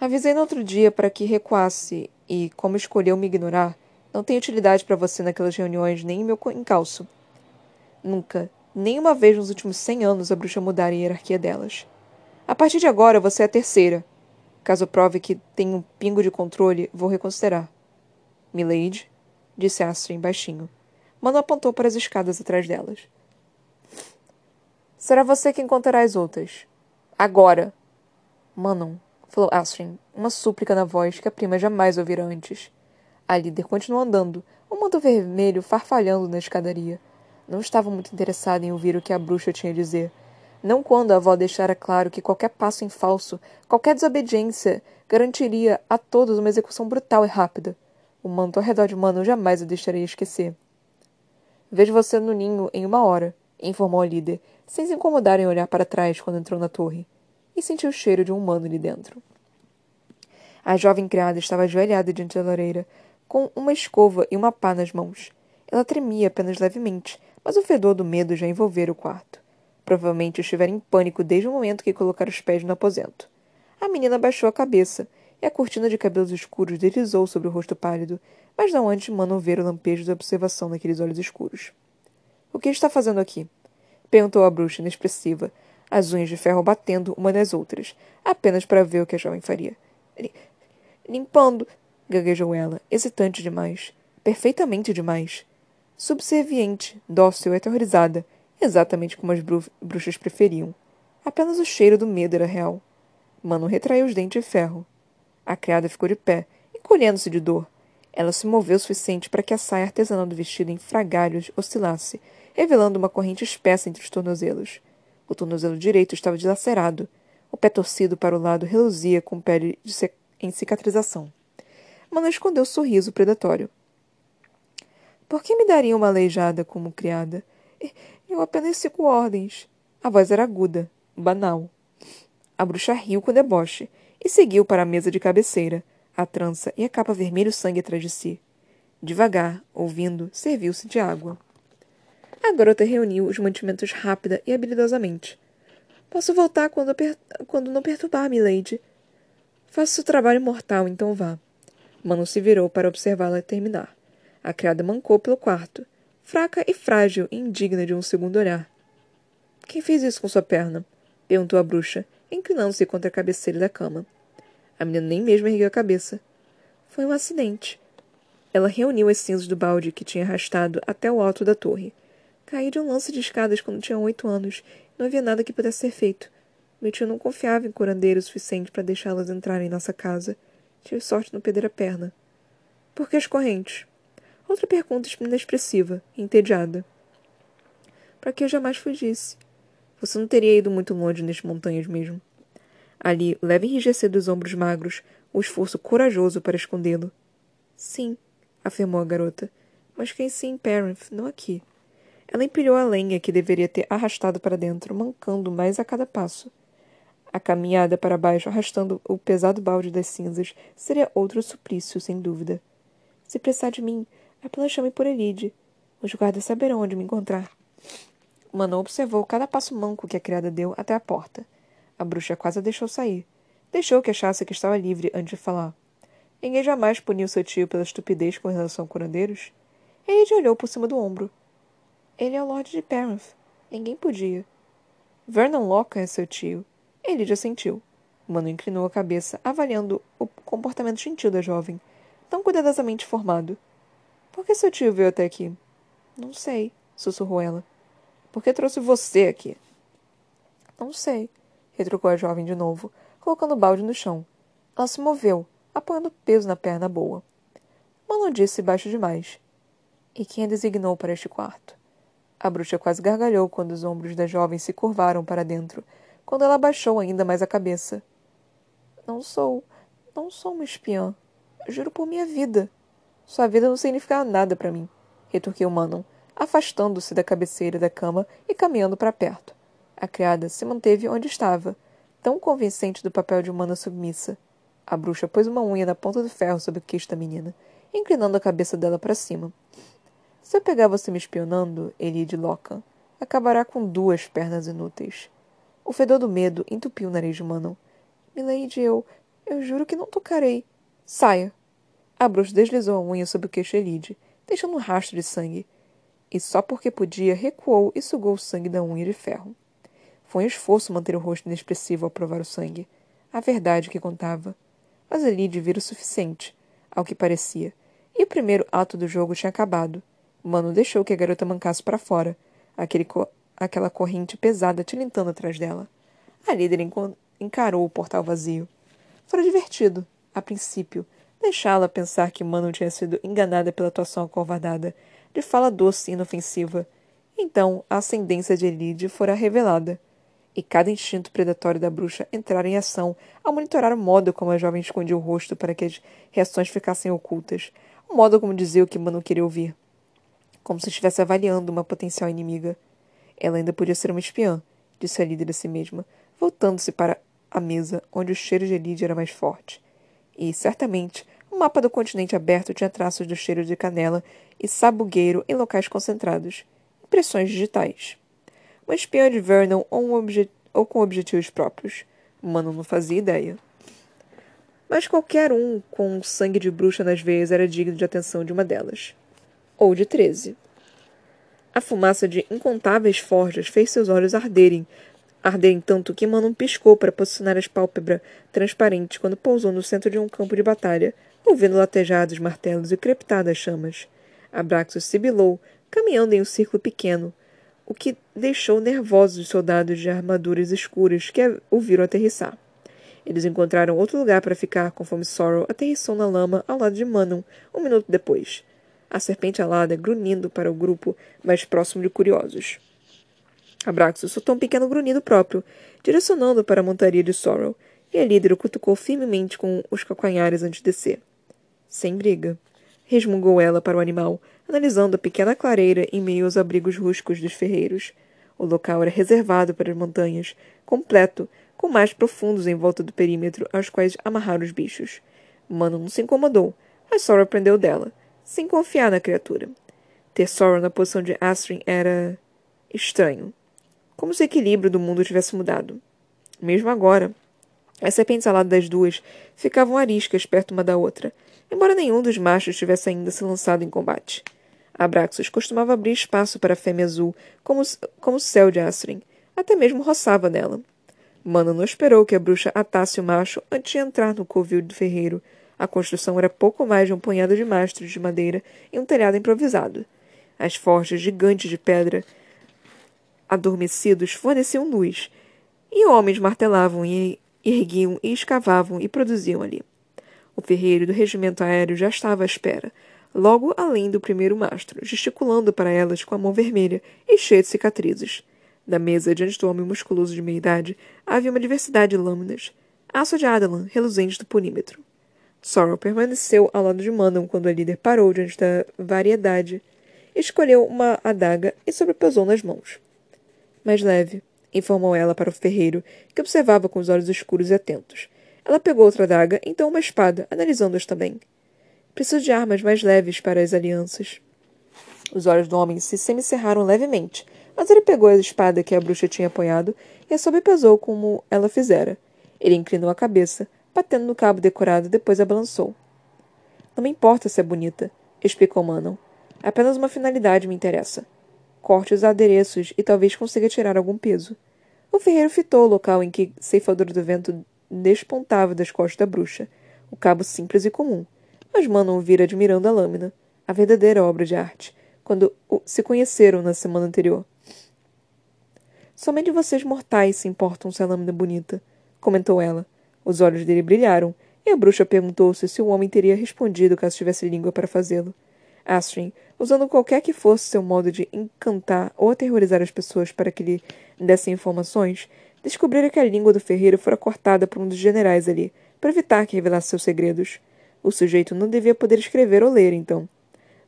S1: Avisei no outro dia para que recuasse e, como escolheu me ignorar, não tem utilidade para você naquelas reuniões nem em meu encalço. Nunca, nem uma vez nos últimos cem anos a bruxa mudara a hierarquia delas. A partir de agora você é a terceira. Caso prove que tem um pingo de controle, vou reconsiderar. Milady, disse Astrid baixinho. Mano apontou para as escadas atrás delas. Será você quem contará as outras. Agora. Manon, falou Astrid, uma súplica na voz que a prima jamais ouvira antes. A líder continuou andando, o manto vermelho farfalhando na escadaria. Não estava muito interessada em ouvir o que a bruxa tinha a dizer. Não quando a avó deixara claro que qualquer passo em falso, qualquer desobediência, garantiria a todos uma execução brutal e rápida. O manto ao redor de Manon jamais a deixaria esquecer. Vejo você no ninho em uma hora, informou a líder, sem se incomodar em olhar para trás quando entrou na torre, e sentiu o cheiro de um humano ali dentro. A jovem criada estava ajoelhada diante da lareira, com uma escova e uma pá nas mãos. Ela tremia apenas levemente, mas o fedor do medo já envolvera o quarto. Provavelmente estivera em pânico desde o momento que colocara os pés no aposento. A menina baixou a cabeça, e a cortina de cabelos escuros deslizou sobre o rosto pálido, mas não antes Manon ver o lampejo de observação naqueles olhos escuros. O que está fazendo aqui? Perguntou a bruxa inexpressiva, as unhas de ferro batendo uma nas outras, apenas para ver o que a jovem faria. Limpando, gaguejou ela, hesitante demais. Perfeitamente demais. Subserviente, dócil e aterrorizada, exatamente como as bru bruxas preferiam. Apenas o cheiro do medo era real. Mano retraiu os dentes de ferro. A criada ficou de pé, encolhendo-se de dor. Ela se moveu o suficiente para que a saia artesanal do vestido em fragalhos oscilasse, revelando uma corrente espessa entre os tornozelos. O tornozelo direito estava dilacerado. O pé torcido para o lado reluzia com pele em cicatrização. Mano escondeu o sorriso predatório. Por que me daria uma aleijada como criada? Eu apenas sigo ordens. A voz era aguda, banal. A bruxa riu com deboche e seguiu para a mesa de cabeceira, a trança e a capa vermelho sangue atrás de si. Devagar, ouvindo, serviu-se de água. A garota reuniu os mantimentos rápida e habilidosamente. Posso voltar quando, quando não perturbar, milady. Faça seu trabalho mortal, então vá. Mano se virou para observá-la terminar. A criada mancou pelo quarto, fraca e frágil e indigna de um segundo olhar. Quem fez isso com sua perna? perguntou a bruxa, inclinando-se contra a cabeceira da cama. A menina nem mesmo ergueu a cabeça. Foi um acidente. Ela reuniu as cinzas do balde que tinha arrastado até o alto da torre. Caí de um lance de escadas quando tinha oito anos. Não havia nada que pudesse ser feito. Meu tio não confiava em curandeiro o suficiente para deixá-las entrarem em nossa casa. Tive sorte não perder a perna. Por que as correntes? Outra pergunta inexpressiva, entediada. Para que eu jamais fugisse? Você não teria ido muito longe nestas montanhas mesmo. Ali, leve enrijecer dos ombros magros, o esforço corajoso para escondê-lo. Sim, afirmou a garota. Mas quem sim, Parenth, não aqui. Ela empilhou a lenha que deveria ter arrastado para dentro, mancando mais a cada passo. A caminhada para baixo, arrastando o pesado balde das cinzas, seria outro suplício, sem dúvida. Se precisar de mim, apenas chame por Elide. Os guardas saberão onde me encontrar. Manon observou cada passo manco que a criada deu até a porta. A bruxa quase a deixou sair. Deixou que achasse que estava livre antes de falar. Ninguém jamais puniu seu tio pela estupidez com relação a curandeiros. Elide olhou por cima do ombro. Ele é o Lorde de Parenth. Ninguém podia. Vernon Locke é seu tio. Ele sentiu. Mano inclinou a cabeça, avaliando o comportamento gentil da jovem, tão cuidadosamente formado. Por que seu tio veio até aqui? Não sei, sussurrou ela. Por que trouxe você aqui? Não sei, retrucou a jovem de novo, colocando o balde no chão. Ela se moveu, apoiando peso na perna boa. Mano disse baixo demais. E quem a designou para este quarto? A bruxa quase gargalhou quando os ombros da jovem se curvaram para dentro, quando ela abaixou ainda mais a cabeça. Não sou. Não sou uma espiã. Juro por minha vida. Sua vida não significa nada para mim, retorquiu Manon, afastando-se da cabeceira da cama e caminhando para perto. A criada se manteve onde estava, tão convincente do papel de humana submissa. A bruxa pôs uma unha na ponta do ferro sobre o queixo da menina, inclinando a cabeça dela para cima. Se eu pegar você me espionando, Elide Locan, acabará com duas pernas inúteis. O fedor do medo entupiu o nariz de Manon. Milady, eu. Eu juro que não tocarei. Saia! A bruxa deslizou a unha sobre o queixo de Elide, deixando um rastro de sangue. E só porque podia, recuou e sugou o sangue da unha de ferro. Foi um esforço manter o rosto inexpressivo ao provar o sangue. A verdade que contava. Mas Elide vira o suficiente, ao que parecia. E o primeiro ato do jogo tinha acabado. Mano deixou que a garota mancasse para fora, aquele co aquela corrente pesada tilintando atrás dela. A líder encarou o portal vazio. Fora divertido, a princípio, deixá-la pensar que Mano tinha sido enganada pela atuação acovardada, de fala doce e inofensiva. Então, a ascendência de Elide fora revelada, e cada instinto predatório da bruxa entrara em ação ao monitorar o modo como a jovem escondia o rosto para que as reações ficassem ocultas, o modo como dizia o que Mano queria ouvir como se estivesse avaliando uma potencial inimiga. Ela ainda podia ser uma espiã, disse a líder a si mesma, voltando-se para a mesa onde o cheiro de Elide era mais forte. E, certamente, o mapa do continente aberto tinha traços do cheiro de canela e sabugueiro em locais concentrados. Impressões digitais. Uma espiã de Vernon ou, um ou com objetivos próprios. Mano não fazia ideia. Mas qualquer um com sangue de bruxa nas veias era digno de atenção de uma delas ou de treze. A fumaça de incontáveis forjas fez seus olhos arderem, arderem tanto que Manon piscou para posicionar as pálpebras transparentes quando pousou no centro de um campo de batalha, ouvindo latejados martelos e crepitadas chamas. Abraxos sibilou, caminhando em um círculo pequeno, o que deixou nervosos os soldados de armaduras escuras que o viram aterrissar. Eles encontraram outro lugar para ficar conforme Sorrow aterrissou na lama ao lado de Manon um minuto depois a serpente alada grunhindo para o grupo mais próximo de curiosos. Abraxos soltou um pequeno grunhido próprio, direcionando para a montaria de Sorrow, e a líder o cutucou firmemente com os calcanhares antes de descer. Sem briga. Resmungou ela para o animal, analisando a pequena clareira em meio aos abrigos rústicos dos ferreiros. O local era reservado para as montanhas, completo, com mais profundos em volta do perímetro aos quais amarrar os bichos. Mano não se incomodou, mas Sora aprendeu dela sem confiar na criatura. Ter Sauron na posição de Astrid era estranho. Como se o equilíbrio do mundo tivesse mudado. Mesmo agora, as serpentes aladas das duas ficavam ariscas perto uma da outra, embora nenhum dos machos tivesse ainda se lançado em combate. Abraxos costumava abrir espaço para a fêmea azul, como, como o céu de Astrid, até mesmo roçava nela. Mana não esperou que a bruxa atasse o macho antes de entrar no covil do ferreiro, a construção era pouco mais de um punhado de mastros de madeira e um telhado improvisado. As forjas gigantes de pedra adormecidos forneciam luz, e homens martelavam e erguiam e escavavam e produziam ali. O ferreiro do regimento aéreo já estava à espera, logo além do primeiro mastro, gesticulando para elas com a mão vermelha e cheia de cicatrizes. Na mesa, diante do homem musculoso de meia-idade, havia uma diversidade de lâminas. Aço de Adalan, reluzente do polímetro. Sorrow permaneceu ao lado de Manon quando a líder parou diante da variedade. Escolheu uma adaga e sobrepesou nas mãos. Mais leve, informou ela para o ferreiro, que observava com os olhos escuros e atentos. Ela pegou outra adaga, então uma espada, analisando-as também. Preciso de armas mais leves para as alianças. Os olhos do homem se semicerraram levemente, mas ele pegou a espada que a bruxa tinha apoiado e a sobrepesou como ela fizera. Ele inclinou a cabeça, batendo no cabo decorado, depois a balançou. Não me importa se é bonita, explicou Manon. Apenas uma finalidade me interessa. Corte os adereços e talvez consiga tirar algum peso. O ferreiro fitou o local em que ceifador do vento despontava das costas da bruxa, o cabo simples e comum. Mas Manon vira admirando a lâmina, a verdadeira obra de arte, quando se conheceram na semana anterior. Somente vocês mortais se importam se a lâmina é bonita, comentou ela. Os olhos dele brilharam, e a bruxa perguntou-se se o homem teria respondido caso tivesse língua para fazê-lo. Astrid, usando qualquer que fosse seu modo de encantar ou aterrorizar as pessoas para que lhe dessem informações, descobrira que a língua do ferreiro fora cortada por um dos generais ali, para evitar que revelasse seus segredos. O sujeito não devia poder escrever ou ler, então.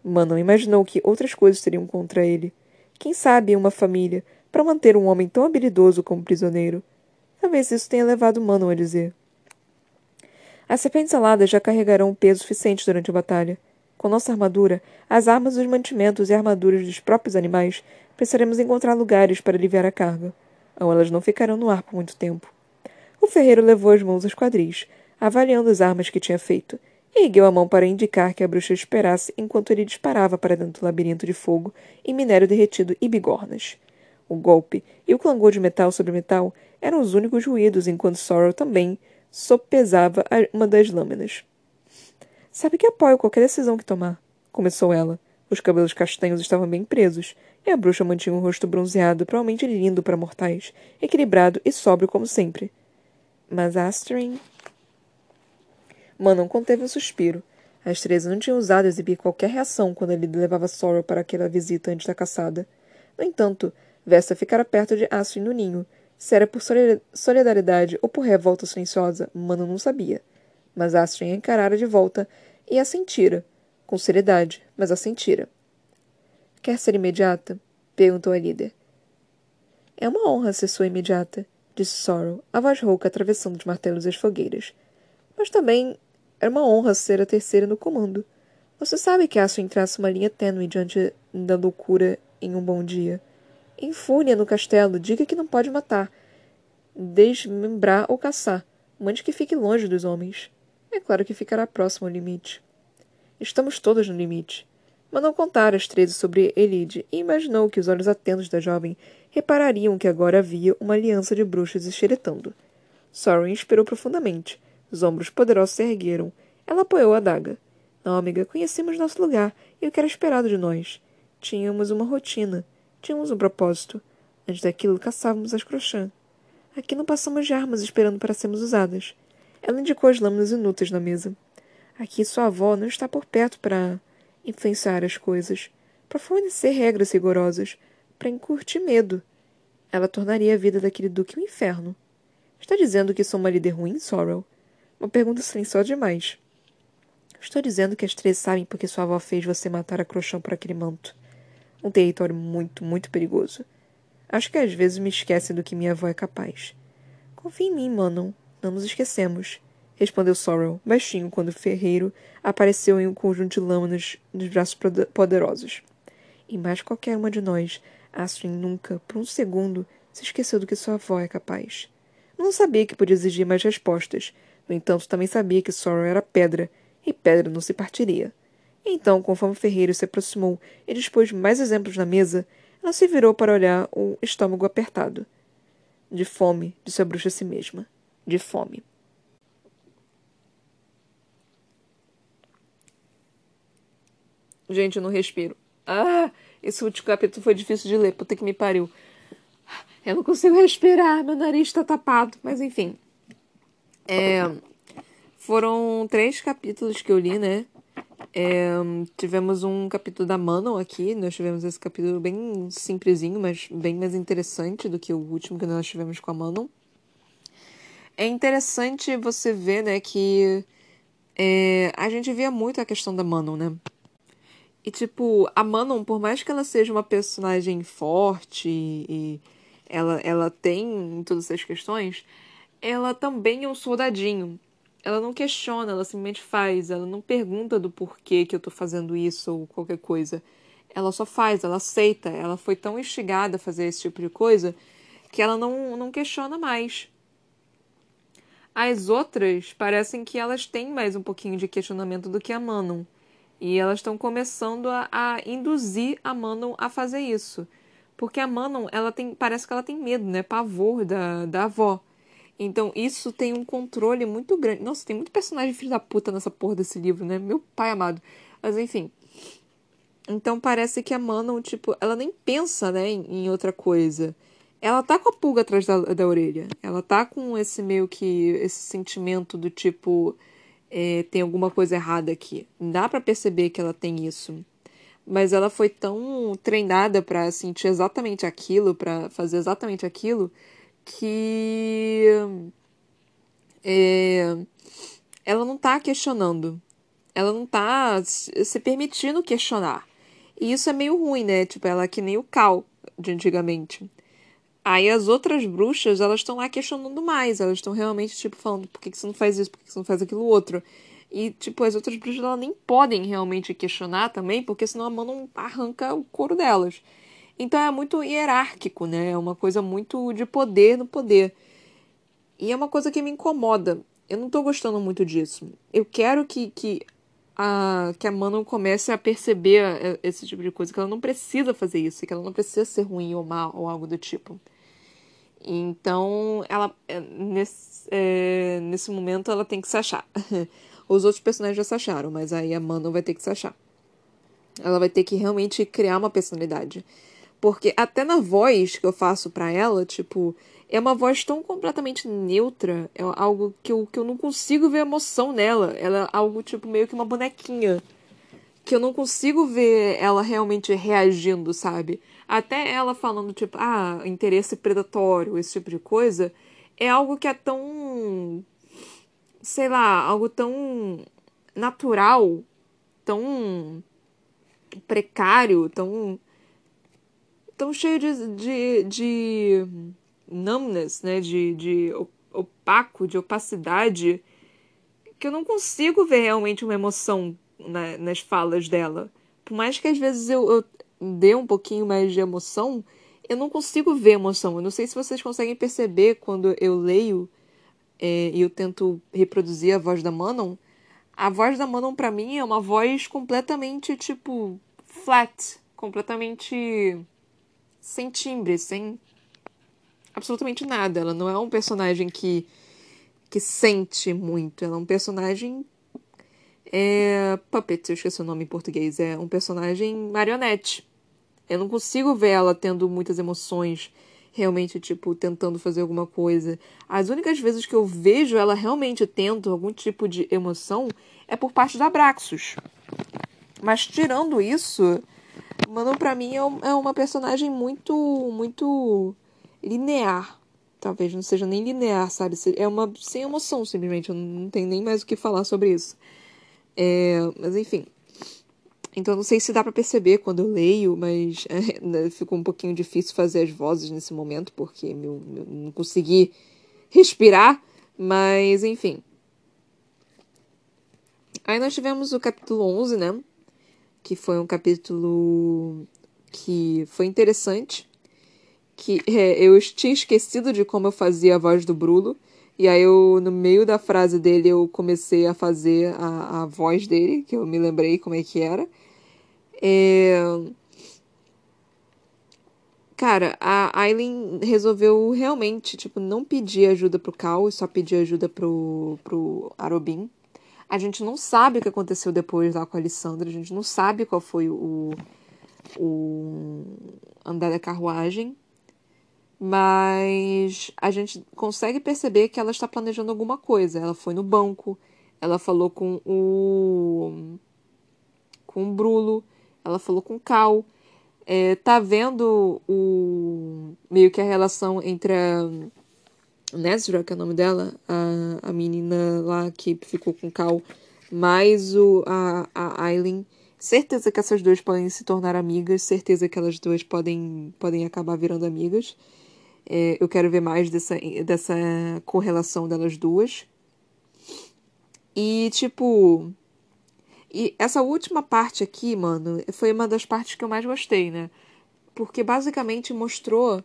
S1: Manon imaginou que outras coisas seriam contra ele. Quem sabe uma família, para manter um homem tão habilidoso como prisioneiro. Talvez isso tenha levado Manon a dizer. As serpentes aladas já carregarão um peso suficiente durante a batalha. Com nossa armadura, as armas, os mantimentos e armaduras dos próprios animais, precisaremos encontrar lugares para aliviar a carga, ou elas não ficarão no ar por muito tempo. O ferreiro levou as mãos aos quadris, avaliando as armas que tinha feito, e ergueu a mão para indicar que a bruxa esperasse enquanto ele disparava para dentro do labirinto de fogo e minério derretido e bigornas. O golpe e o clangor de metal sobre metal eram os únicos ruídos enquanto Sorrow também sopesava uma das lâminas. Sabe que apoio qualquer decisão que tomar, começou ela. Os cabelos castanhos estavam bem presos, e a bruxa mantinha um rosto bronzeado, provavelmente lindo para mortais, equilibrado e sóbrio como sempre. Mas Astrid. Manon conteve um suspiro. As três não tinham usado exibir qualquer reação quando ele levava Sorrow para aquela visita antes da caçada. No entanto, Vesta ficara perto de Astrid no ninho. Se era por solidariedade ou por revolta silenciosa, Manon não sabia mas Astrid a encarara de volta e a sentira, com seriedade, mas a sentira. Quer ser imediata? perguntou a líder. É uma honra ser sua imediata, disse Sorrow, a voz rouca atravessando os martelos e as fogueiras. Mas também era uma honra ser a terceira no comando. Você sabe que Astrid traça uma linha tênue diante da loucura em um bom dia. Em fúria no castelo, diga que não pode matar, desmembrar ou caçar. Mande que fique longe dos homens. É claro que ficará próximo ao limite. Estamos todos no limite. Mandou contar às treze sobre Elide e imaginou que os olhos atentos da jovem reparariam que agora havia uma aliança de bruxas esxeretando. Soren inspirou profundamente. Os ombros poderosos se ergueram. Ela apoiou a adaga. Não, amiga, conhecemos nosso lugar e o que era esperado de nós. Tínhamos uma rotina. Tínhamos um propósito. Antes daquilo, caçávamos as crochã. Aqui não passamos de armas esperando para sermos usadas. Ela indicou as lâminas inúteis na mesa. Aqui sua avó não está por perto para influenciar as coisas, para fornecer regras rigorosas, para encurtir medo. Ela tornaria a vida daquele duque um inferno. Está dizendo que sou uma líder ruim, Sorrel? Uma pergunta silenciosa demais. Estou dizendo que as três sabem porque sua avó fez você matar a Crochão por aquele manto. Um território muito, muito perigoso. Acho que às vezes me esquece do que minha avó é capaz. Confie em mim, Manon. Não nos esquecemos, respondeu Sorrel, baixinho, quando o ferreiro apareceu em um conjunto de lâminas nos braços poderosos. E mais qualquer uma de nós, Astrid nunca, por um segundo, se esqueceu do que sua avó é capaz. Não sabia que podia exigir mais respostas. No entanto, também sabia que Sorrel era pedra, e pedra não se partiria. Então, conforme o ferreiro se aproximou e dispôs mais exemplos na mesa, ela se virou para olhar o estômago apertado. De fome, disse a bruxa a si mesma de fome. Gente, eu não respiro. Ah, esse último capítulo foi difícil de ler, puta que me pariu. Eu não consigo respirar, meu nariz está tapado. Mas enfim. É, foram três capítulos que eu li, né? É, tivemos um capítulo da Manon aqui. Nós tivemos esse capítulo bem simplesinho, mas bem mais interessante do que o último que nós tivemos com a Manon. É interessante você ver, né, que é, a gente via muito a questão da Manon, né? E, tipo, a Manon, por mais que ela seja uma personagem forte e ela, ela tem todas essas questões, ela também é um soldadinho. Ela não questiona, ela simplesmente faz. Ela não pergunta do porquê que eu tô fazendo isso ou qualquer coisa. Ela só faz, ela aceita. Ela foi tão instigada a fazer esse tipo de coisa que ela não, não questiona mais. As outras parecem que elas têm mais um pouquinho de questionamento do que a Manon. E elas estão começando a, a, induzir a Manon a fazer isso. Porque a Manon, ela tem. Parece que ela tem medo, né? Pavor da, da avó. Então, isso tem um controle muito grande. Nossa, tem muito personagem filho da puta nessa porra desse livro, né? Meu pai amado. Mas enfim. Então parece que a Manon, tipo, ela nem pensa, né, em, em outra coisa. Ela tá com a pulga atrás da, da orelha. Ela tá com esse meio que. esse sentimento do tipo. É, tem alguma coisa errada aqui. Dá para perceber que ela tem isso. Mas ela foi tão treinada para sentir exatamente aquilo, para fazer exatamente aquilo, que é, ela não tá questionando. Ela não tá se permitindo questionar. E isso é meio ruim, né? Tipo, ela é que nem o Cal de antigamente. Aí as outras bruxas, elas estão lá questionando mais. Elas estão realmente, tipo, falando por que, que você não faz isso, por que, que você não faz aquilo outro. E, tipo, as outras bruxas, elas nem podem realmente questionar também, porque senão a mão arranca o couro delas. Então é muito hierárquico, né? É uma coisa muito de poder no poder. E é uma coisa que me incomoda. Eu não tô gostando muito disso. Eu quero que, que, a, que a Manon comece a perceber esse tipo de coisa, que ela não precisa fazer isso, que ela não precisa ser ruim ou mal ou algo do tipo. Então, ela é, nesse, é, nesse momento ela tem que se achar. [LAUGHS] Os outros personagens já se acharam, mas aí a Manon vai ter que se achar. Ela vai ter que realmente criar uma personalidade. Porque até na voz que eu faço para ela, tipo, é uma voz tão completamente neutra, é algo que eu, que eu não consigo ver emoção nela. Ela é algo, tipo, meio que uma bonequinha. Que eu não consigo ver ela realmente reagindo, sabe? Até ela falando, tipo, ah, interesse predatório, esse tipo de coisa, é algo que é tão. sei lá, algo tão natural, tão precário, tão tão cheio de, de, de numbness, né? De, de opaco, de opacidade, que eu não consigo ver realmente uma emoção na, nas falas dela. Por mais que às vezes eu, eu dê um pouquinho mais de emoção, eu não consigo ver emoção. Eu não sei se vocês conseguem perceber quando eu leio é, e eu tento reproduzir a voz da Manon. A voz da Manon, para mim, é uma voz completamente, tipo, flat. Completamente sem timbre, sem absolutamente nada. Ela não é um personagem que, que sente muito. Ela é um personagem. É. Puppet, eu esqueci o nome em português. É um personagem marionete. Eu não consigo ver ela tendo muitas emoções, realmente, tipo, tentando fazer alguma coisa. As únicas vezes que eu vejo ela realmente tendo algum tipo de emoção é por parte da Abraxos. Mas tirando isso, Mano, pra mim é, é uma personagem muito, muito linear. Talvez não seja nem linear, sabe? É uma sem emoção, simplesmente. Eu não tenho nem mais o que falar sobre isso. É, mas enfim. Então não sei se dá para perceber quando eu leio, mas é, [LAUGHS] né, ficou um pouquinho difícil fazer as vozes nesse momento, porque eu, eu não consegui respirar. Mas enfim. Aí nós tivemos o capítulo 11, né? que foi um capítulo que foi interessante. Que é, eu tinha esquecido de como eu fazia a voz do Bruno. E aí eu, no meio da frase dele, eu comecei a fazer a, a voz dele, que eu me lembrei como é que era. É... Cara, a Aileen resolveu realmente, tipo, não pedir ajuda pro Cal e só pedir ajuda pro, pro Arobin. A gente não sabe o que aconteceu depois lá com a Alessandra, a gente não sabe qual foi o, o andar da carruagem, mas a gente consegue perceber que ela está planejando alguma coisa. Ela foi no banco, ela falou com o com o Brulo, ela falou com o Cal, é, tá vendo o meio que a relação entre a Nezra, que é o nome dela, a, a menina lá que ficou com o Cal, mais o, a, a Aileen. Certeza que essas duas podem se tornar amigas, certeza que elas duas podem, podem acabar virando amigas. É, eu quero ver mais dessa, dessa correlação delas duas. E, tipo. E essa última parte aqui, mano, foi uma das partes que eu mais gostei, né? Porque basicamente mostrou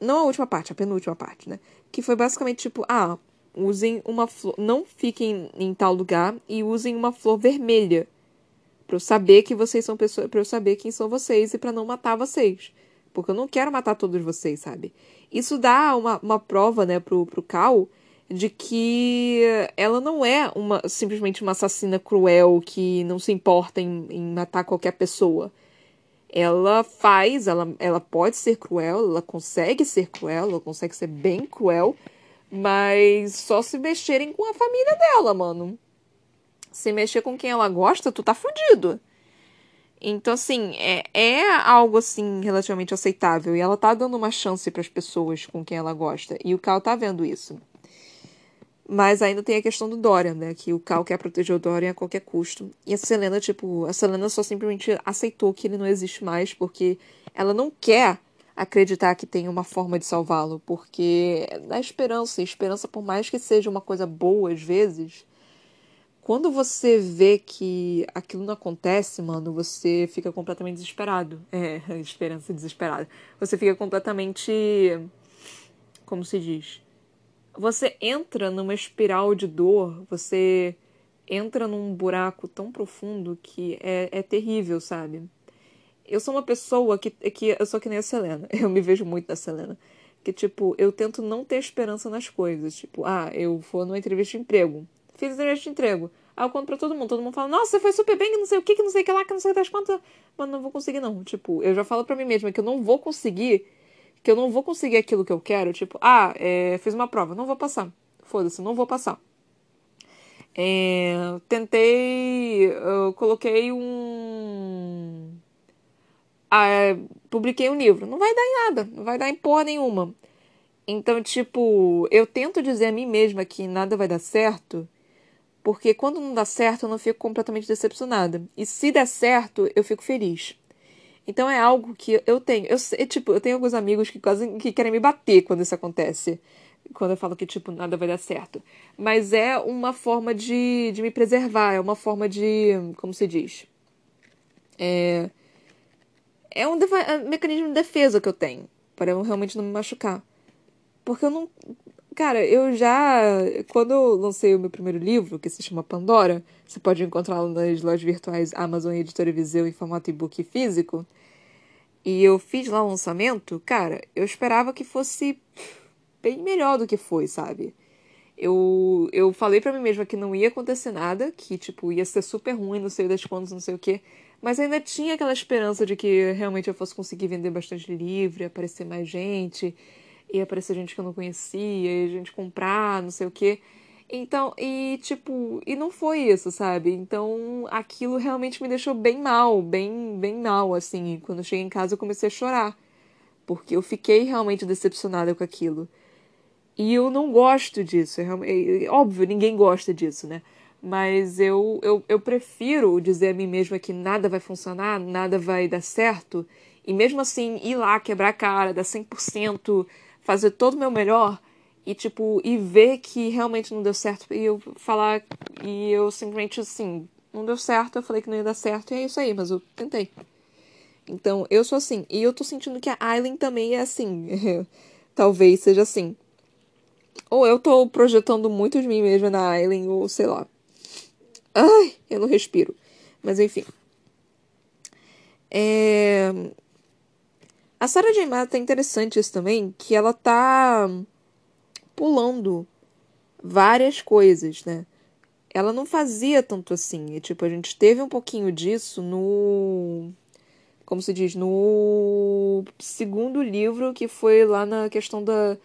S1: não a última parte, a penúltima parte, né? Que foi basicamente tipo, ah, usem uma flor. Não fiquem em tal lugar e usem uma flor vermelha. Pra eu saber que vocês são pessoas. Pra eu saber quem são vocês e para não matar vocês. Porque eu não quero matar todos vocês, sabe? Isso dá uma, uma prova, né, pro, pro Cal de que ela não é uma simplesmente uma assassina cruel que não se importa em, em matar qualquer pessoa. Ela faz, ela, ela pode ser cruel, ela consegue ser cruel, ela consegue ser bem cruel, mas só se mexerem com a família dela, mano. Se mexer com quem ela gosta, tu tá fudido. Então, assim, é, é algo, assim, relativamente aceitável. E ela tá dando uma chance para as pessoas com quem ela gosta. E o Cal tá vendo isso. Mas ainda tem a questão do Dorian, né? Que o Cal quer proteger o Dorian a qualquer custo. E a Selena, tipo, a Selena só simplesmente aceitou que ele não existe mais, porque ela não quer acreditar que tem uma forma de salvá-lo. Porque dá esperança. E esperança, por mais que seja uma coisa boa às vezes, quando você vê que aquilo não acontece, mano, você fica completamente desesperado. [LAUGHS] É, esperança desesperada. Você fica completamente. Como se diz? Você entra numa espiral de dor, você entra num buraco tão profundo que é, é terrível, sabe? Eu sou uma pessoa que, que. Eu sou que nem a Selena. [LAUGHS] Eu me vejo muito da Selena. Que, tipo, eu tento não ter esperança nas coisas. Tipo, ah, eu vou numa entrevista de emprego. Fiz entrevista de emprego. Aí eu conto pra todo mundo. Todo mundo fala, nossa, você foi super bem, que não sei o que, que não sei o que lá, que não sei das quantas. Mas não vou conseguir, não. Tipo, eu já falo pra mim mesma que eu não vou conseguir. Que eu não vou conseguir aquilo que eu quero. Tipo, ah, é, fiz uma prova, não vou passar. Foda-se, não vou passar. É, tentei. Eu coloquei um. Ah, publiquei um livro. Não vai dar em nada. Não vai dar em porra nenhuma. Então, tipo, eu tento dizer a mim mesma que nada vai dar certo porque quando não dá certo, eu não fico completamente decepcionada. E se der certo, eu fico feliz. Então é algo que eu tenho. Eu, tipo, eu tenho alguns amigos que quase que querem me bater quando isso acontece. Quando eu falo que, tipo, nada vai dar certo. Mas é uma forma de, de me preservar, é uma forma de. Como se diz? É. É um, é um mecanismo de defesa que eu tenho. Para eu realmente não me machucar. Porque eu não. Cara, eu já. Quando eu lancei o meu primeiro livro, que se chama Pandora, você pode encontrá-lo nas lojas virtuais Amazon e Editora Viseu em formato e-book físico. E eu fiz lá o lançamento, cara, eu esperava que fosse bem melhor do que foi, sabe? Eu, eu falei para mim mesma que não ia acontecer nada, que, tipo, ia ser super ruim, não sei das quantas, não sei o quê. Mas ainda tinha aquela esperança de que realmente eu fosse conseguir vender bastante livro, aparecer mais gente ia aparecer gente que eu não conhecia, e gente comprar, não sei o quê. Então, e tipo, e não foi isso, sabe? Então, aquilo realmente me deixou bem mal, bem, bem mal, assim. E quando cheguei em casa, eu comecei a chorar, porque eu fiquei realmente decepcionada com aquilo. E eu não gosto disso, é, é, é, óbvio, ninguém gosta disso, né? Mas eu, eu, eu prefiro dizer a mim mesma que nada vai funcionar, nada vai dar certo, e mesmo assim ir lá quebrar a cara, dar 100%, fazer todo o meu melhor e tipo e ver que realmente não deu certo e eu falar e eu simplesmente assim não deu certo eu falei que não ia dar certo e é isso aí mas eu tentei. Então eu sou assim. E eu tô sentindo que a Aileen também é assim. [LAUGHS] Talvez seja assim. Ou eu tô projetando muito de mim mesma na Aileen ou sei lá. Ai eu não respiro. Mas enfim. É... A Sarah J. Maas tá interessante isso também, que ela tá pulando várias coisas, né? Ela não fazia tanto assim. E, tipo, a gente teve um pouquinho disso no. Como se diz? No segundo livro, que foi lá na questão da,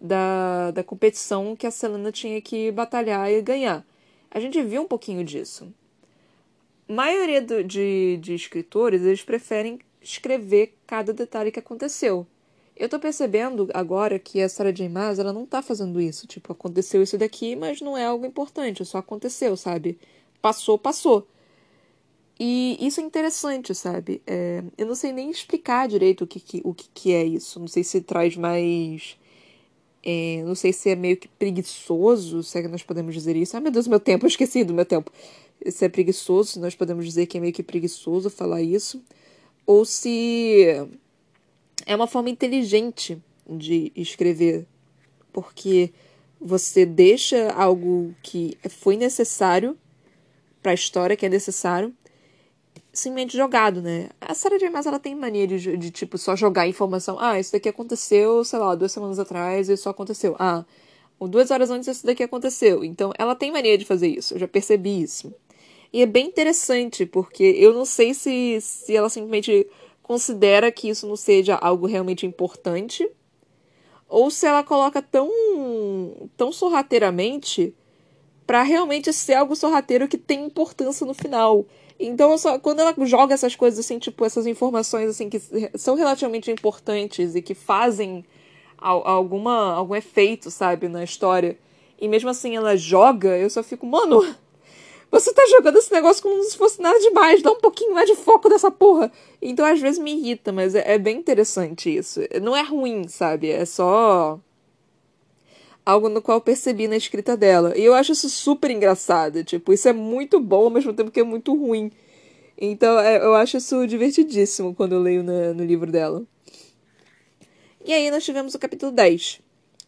S1: da, da competição que a Selena tinha que batalhar e ganhar. A gente viu um pouquinho disso. A maioria do, de, de escritores, eles preferem escrever cada detalhe que aconteceu. Eu tô percebendo agora que a Sarah J. Maas, ela não tá fazendo isso. Tipo, aconteceu isso daqui, mas não é algo importante, só aconteceu, sabe? Passou, passou. E isso é interessante, sabe? É, eu não sei nem explicar direito o que, que, o que, que é isso. Não sei se traz mais. É, não sei se é meio que preguiçoso, se é que nós podemos dizer isso. Ai meu Deus, meu tempo, eu [LAUGHS] esqueci do meu tempo. Se é preguiçoso, se nós podemos dizer que é meio que preguiçoso falar isso ou se é uma forma inteligente de escrever, porque você deixa algo que foi necessário para a história, que é necessário, simplesmente jogado, né? A Sarah J. Maas, ela tem mania de, de, tipo, só jogar informação. Ah, isso daqui aconteceu, sei lá, duas semanas atrás só aconteceu. Ah, duas horas antes isso daqui aconteceu. Então, ela tem mania de fazer isso. Eu já percebi isso. E é bem interessante, porque eu não sei se, se ela simplesmente considera que isso não seja algo realmente importante, ou se ela coloca tão, tão sorrateiramente para realmente ser algo sorrateiro que tem importância no final. Então, só, quando ela joga essas coisas assim, tipo, essas informações assim que são relativamente importantes e que fazem alguma, algum efeito, sabe, na história, e mesmo assim ela joga, eu só fico, mano, você tá jogando esse negócio como se fosse nada demais, dá um pouquinho mais de foco dessa porra. Então às vezes me irrita, mas é, é bem interessante isso. Não é ruim, sabe? É só algo no qual percebi na escrita dela. E eu acho isso super engraçado. Tipo, isso é muito bom ao mesmo tempo que é muito ruim. Então, é, eu acho isso divertidíssimo quando eu leio no, no livro dela. E aí nós tivemos o capítulo 10,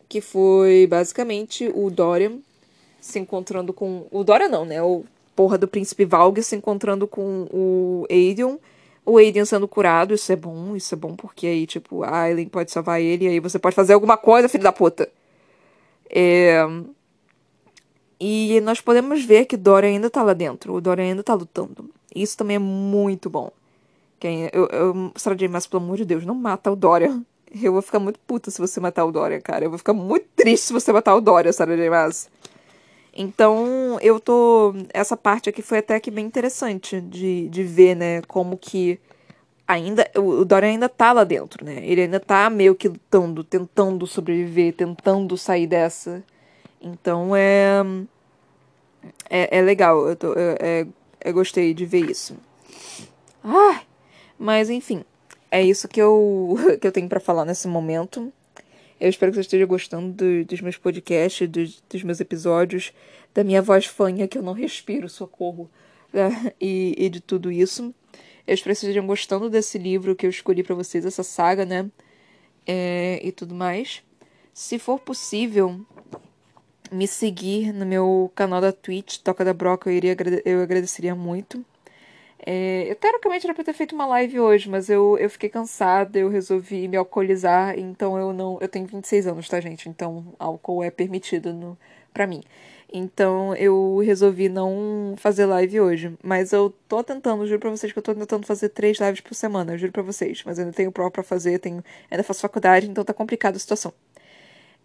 S1: que foi basicamente o Dorian se encontrando com. O Dorian não, né? O porra do príncipe Valg se encontrando com o Aedion. O Aiden sendo curado, isso é bom, isso é bom, porque aí, tipo, a Aileen pode salvar ele, e aí você pode fazer alguma coisa, filho da puta. É... E nós podemos ver que Dora ainda tá lá dentro. O Dora ainda tá lutando. Isso também é muito bom. Quem, eu, eu, J. Maas, pelo amor de Deus, não mata o Dorian. Eu vou ficar muito puta se você matar o Dorian, cara. Eu vou ficar muito triste se você matar o Dorian, Sarah J. Então, eu tô. Essa parte aqui foi até que bem interessante de, de ver, né? Como que ainda o Dorian ainda tá lá dentro, né? Ele ainda tá meio que lutando, tentando sobreviver, tentando sair dessa. Então é é, é legal, eu, tô, eu, é, eu gostei de ver isso. Ah, mas enfim, é isso que eu [LAUGHS] que eu tenho para falar nesse momento. Eu espero que você esteja gostando do, dos meus podcasts, dos, dos meus episódios, da minha voz fanha que eu não respiro, socorro, né? [LAUGHS] e, e de tudo isso. Eu espero que vocês estejam gostando desse livro que eu escolhi para vocês, essa saga, né? É, e tudo mais. Se for possível, me seguir no meu canal da Twitch, Toca da Broca, eu, iria, eu agradeceria muito. É, eu, teoricamente era pra ter feito uma live hoje, mas eu, eu fiquei cansada, eu resolvi me alcoolizar, então eu não. Eu tenho 26 anos, tá, gente? Então álcool é permitido no, pra mim. Então eu resolvi não fazer live hoje. Mas eu tô tentando, juro pra vocês que eu tô tentando fazer três lives por semana, juro pra vocês. Mas ainda tenho prova pra fazer, tenho, ainda faço faculdade, então tá complicada a situação.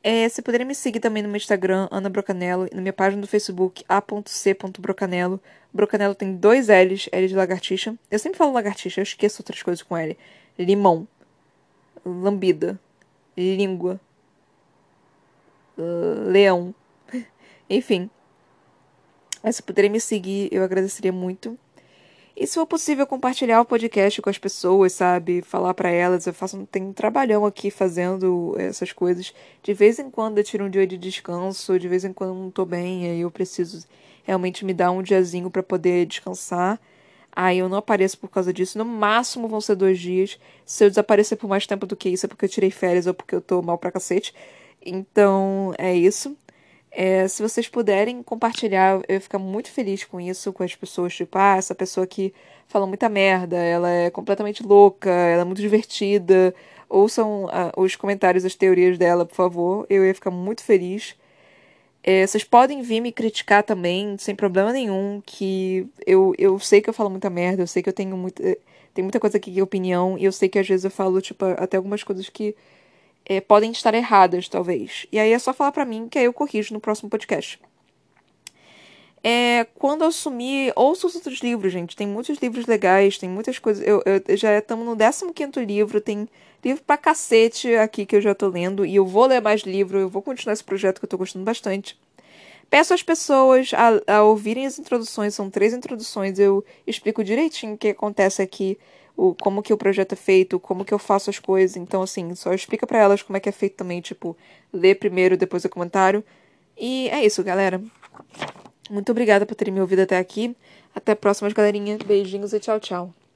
S1: É, se puderem me seguir também no meu Instagram, Ana Brocanello, e na minha página do Facebook, a.c.brocanello. Brocanello tem dois L's, L de lagartixa. Eu sempre falo lagartixa, eu esqueço outras coisas com L. Limão. Lambida. Língua. Leão. [LAUGHS] Enfim. Mas se puderem me seguir, eu agradeceria muito. E se for possível compartilhar o podcast com as pessoas, sabe? Falar para elas, eu faço tenho um trabalhão aqui fazendo essas coisas. De vez em quando eu tiro um dia de descanso, de vez em quando eu não tô bem, aí eu preciso realmente me dar um diazinho para poder descansar. Aí eu não apareço por causa disso. No máximo vão ser dois dias. Se eu desaparecer por mais tempo do que isso, é porque eu tirei férias ou porque eu tô mal pra cacete. Então é isso. É, se vocês puderem compartilhar, eu ia ficar muito feliz com isso, com as pessoas, tipo, ah, essa pessoa que fala muita merda, ela é completamente louca, ela é muito divertida. Ouçam ah, os comentários, as teorias dela, por favor. Eu ia ficar muito feliz. É, vocês podem vir me criticar também, sem problema nenhum, que eu, eu sei que eu falo muita merda, eu sei que eu tenho muita, tem muita coisa aqui que é opinião, e eu sei que às vezes eu falo, tipo, até algumas coisas que é, podem estar erradas, talvez. E aí é só falar para mim que aí eu corrijo no próximo podcast. É, quando eu sumir, ouça os outros livros, gente. Tem muitos livros legais, tem muitas coisas. Eu, eu já estamos no 15 livro, tem livro pra cacete aqui que eu já tô lendo. E eu vou ler mais livro, eu vou continuar esse projeto que eu tô gostando bastante. Peço às pessoas a, a ouvirem as introduções, são três introduções, eu explico direitinho o que acontece aqui o como que o projeto é feito, como que eu faço as coisas. Então, assim, só explica para elas como é que é feito também, tipo, lê primeiro, depois o comentário. E é isso, galera. Muito obrigada por terem me ouvido até aqui. Até a próxima, galerinha. Beijinhos e tchau, tchau.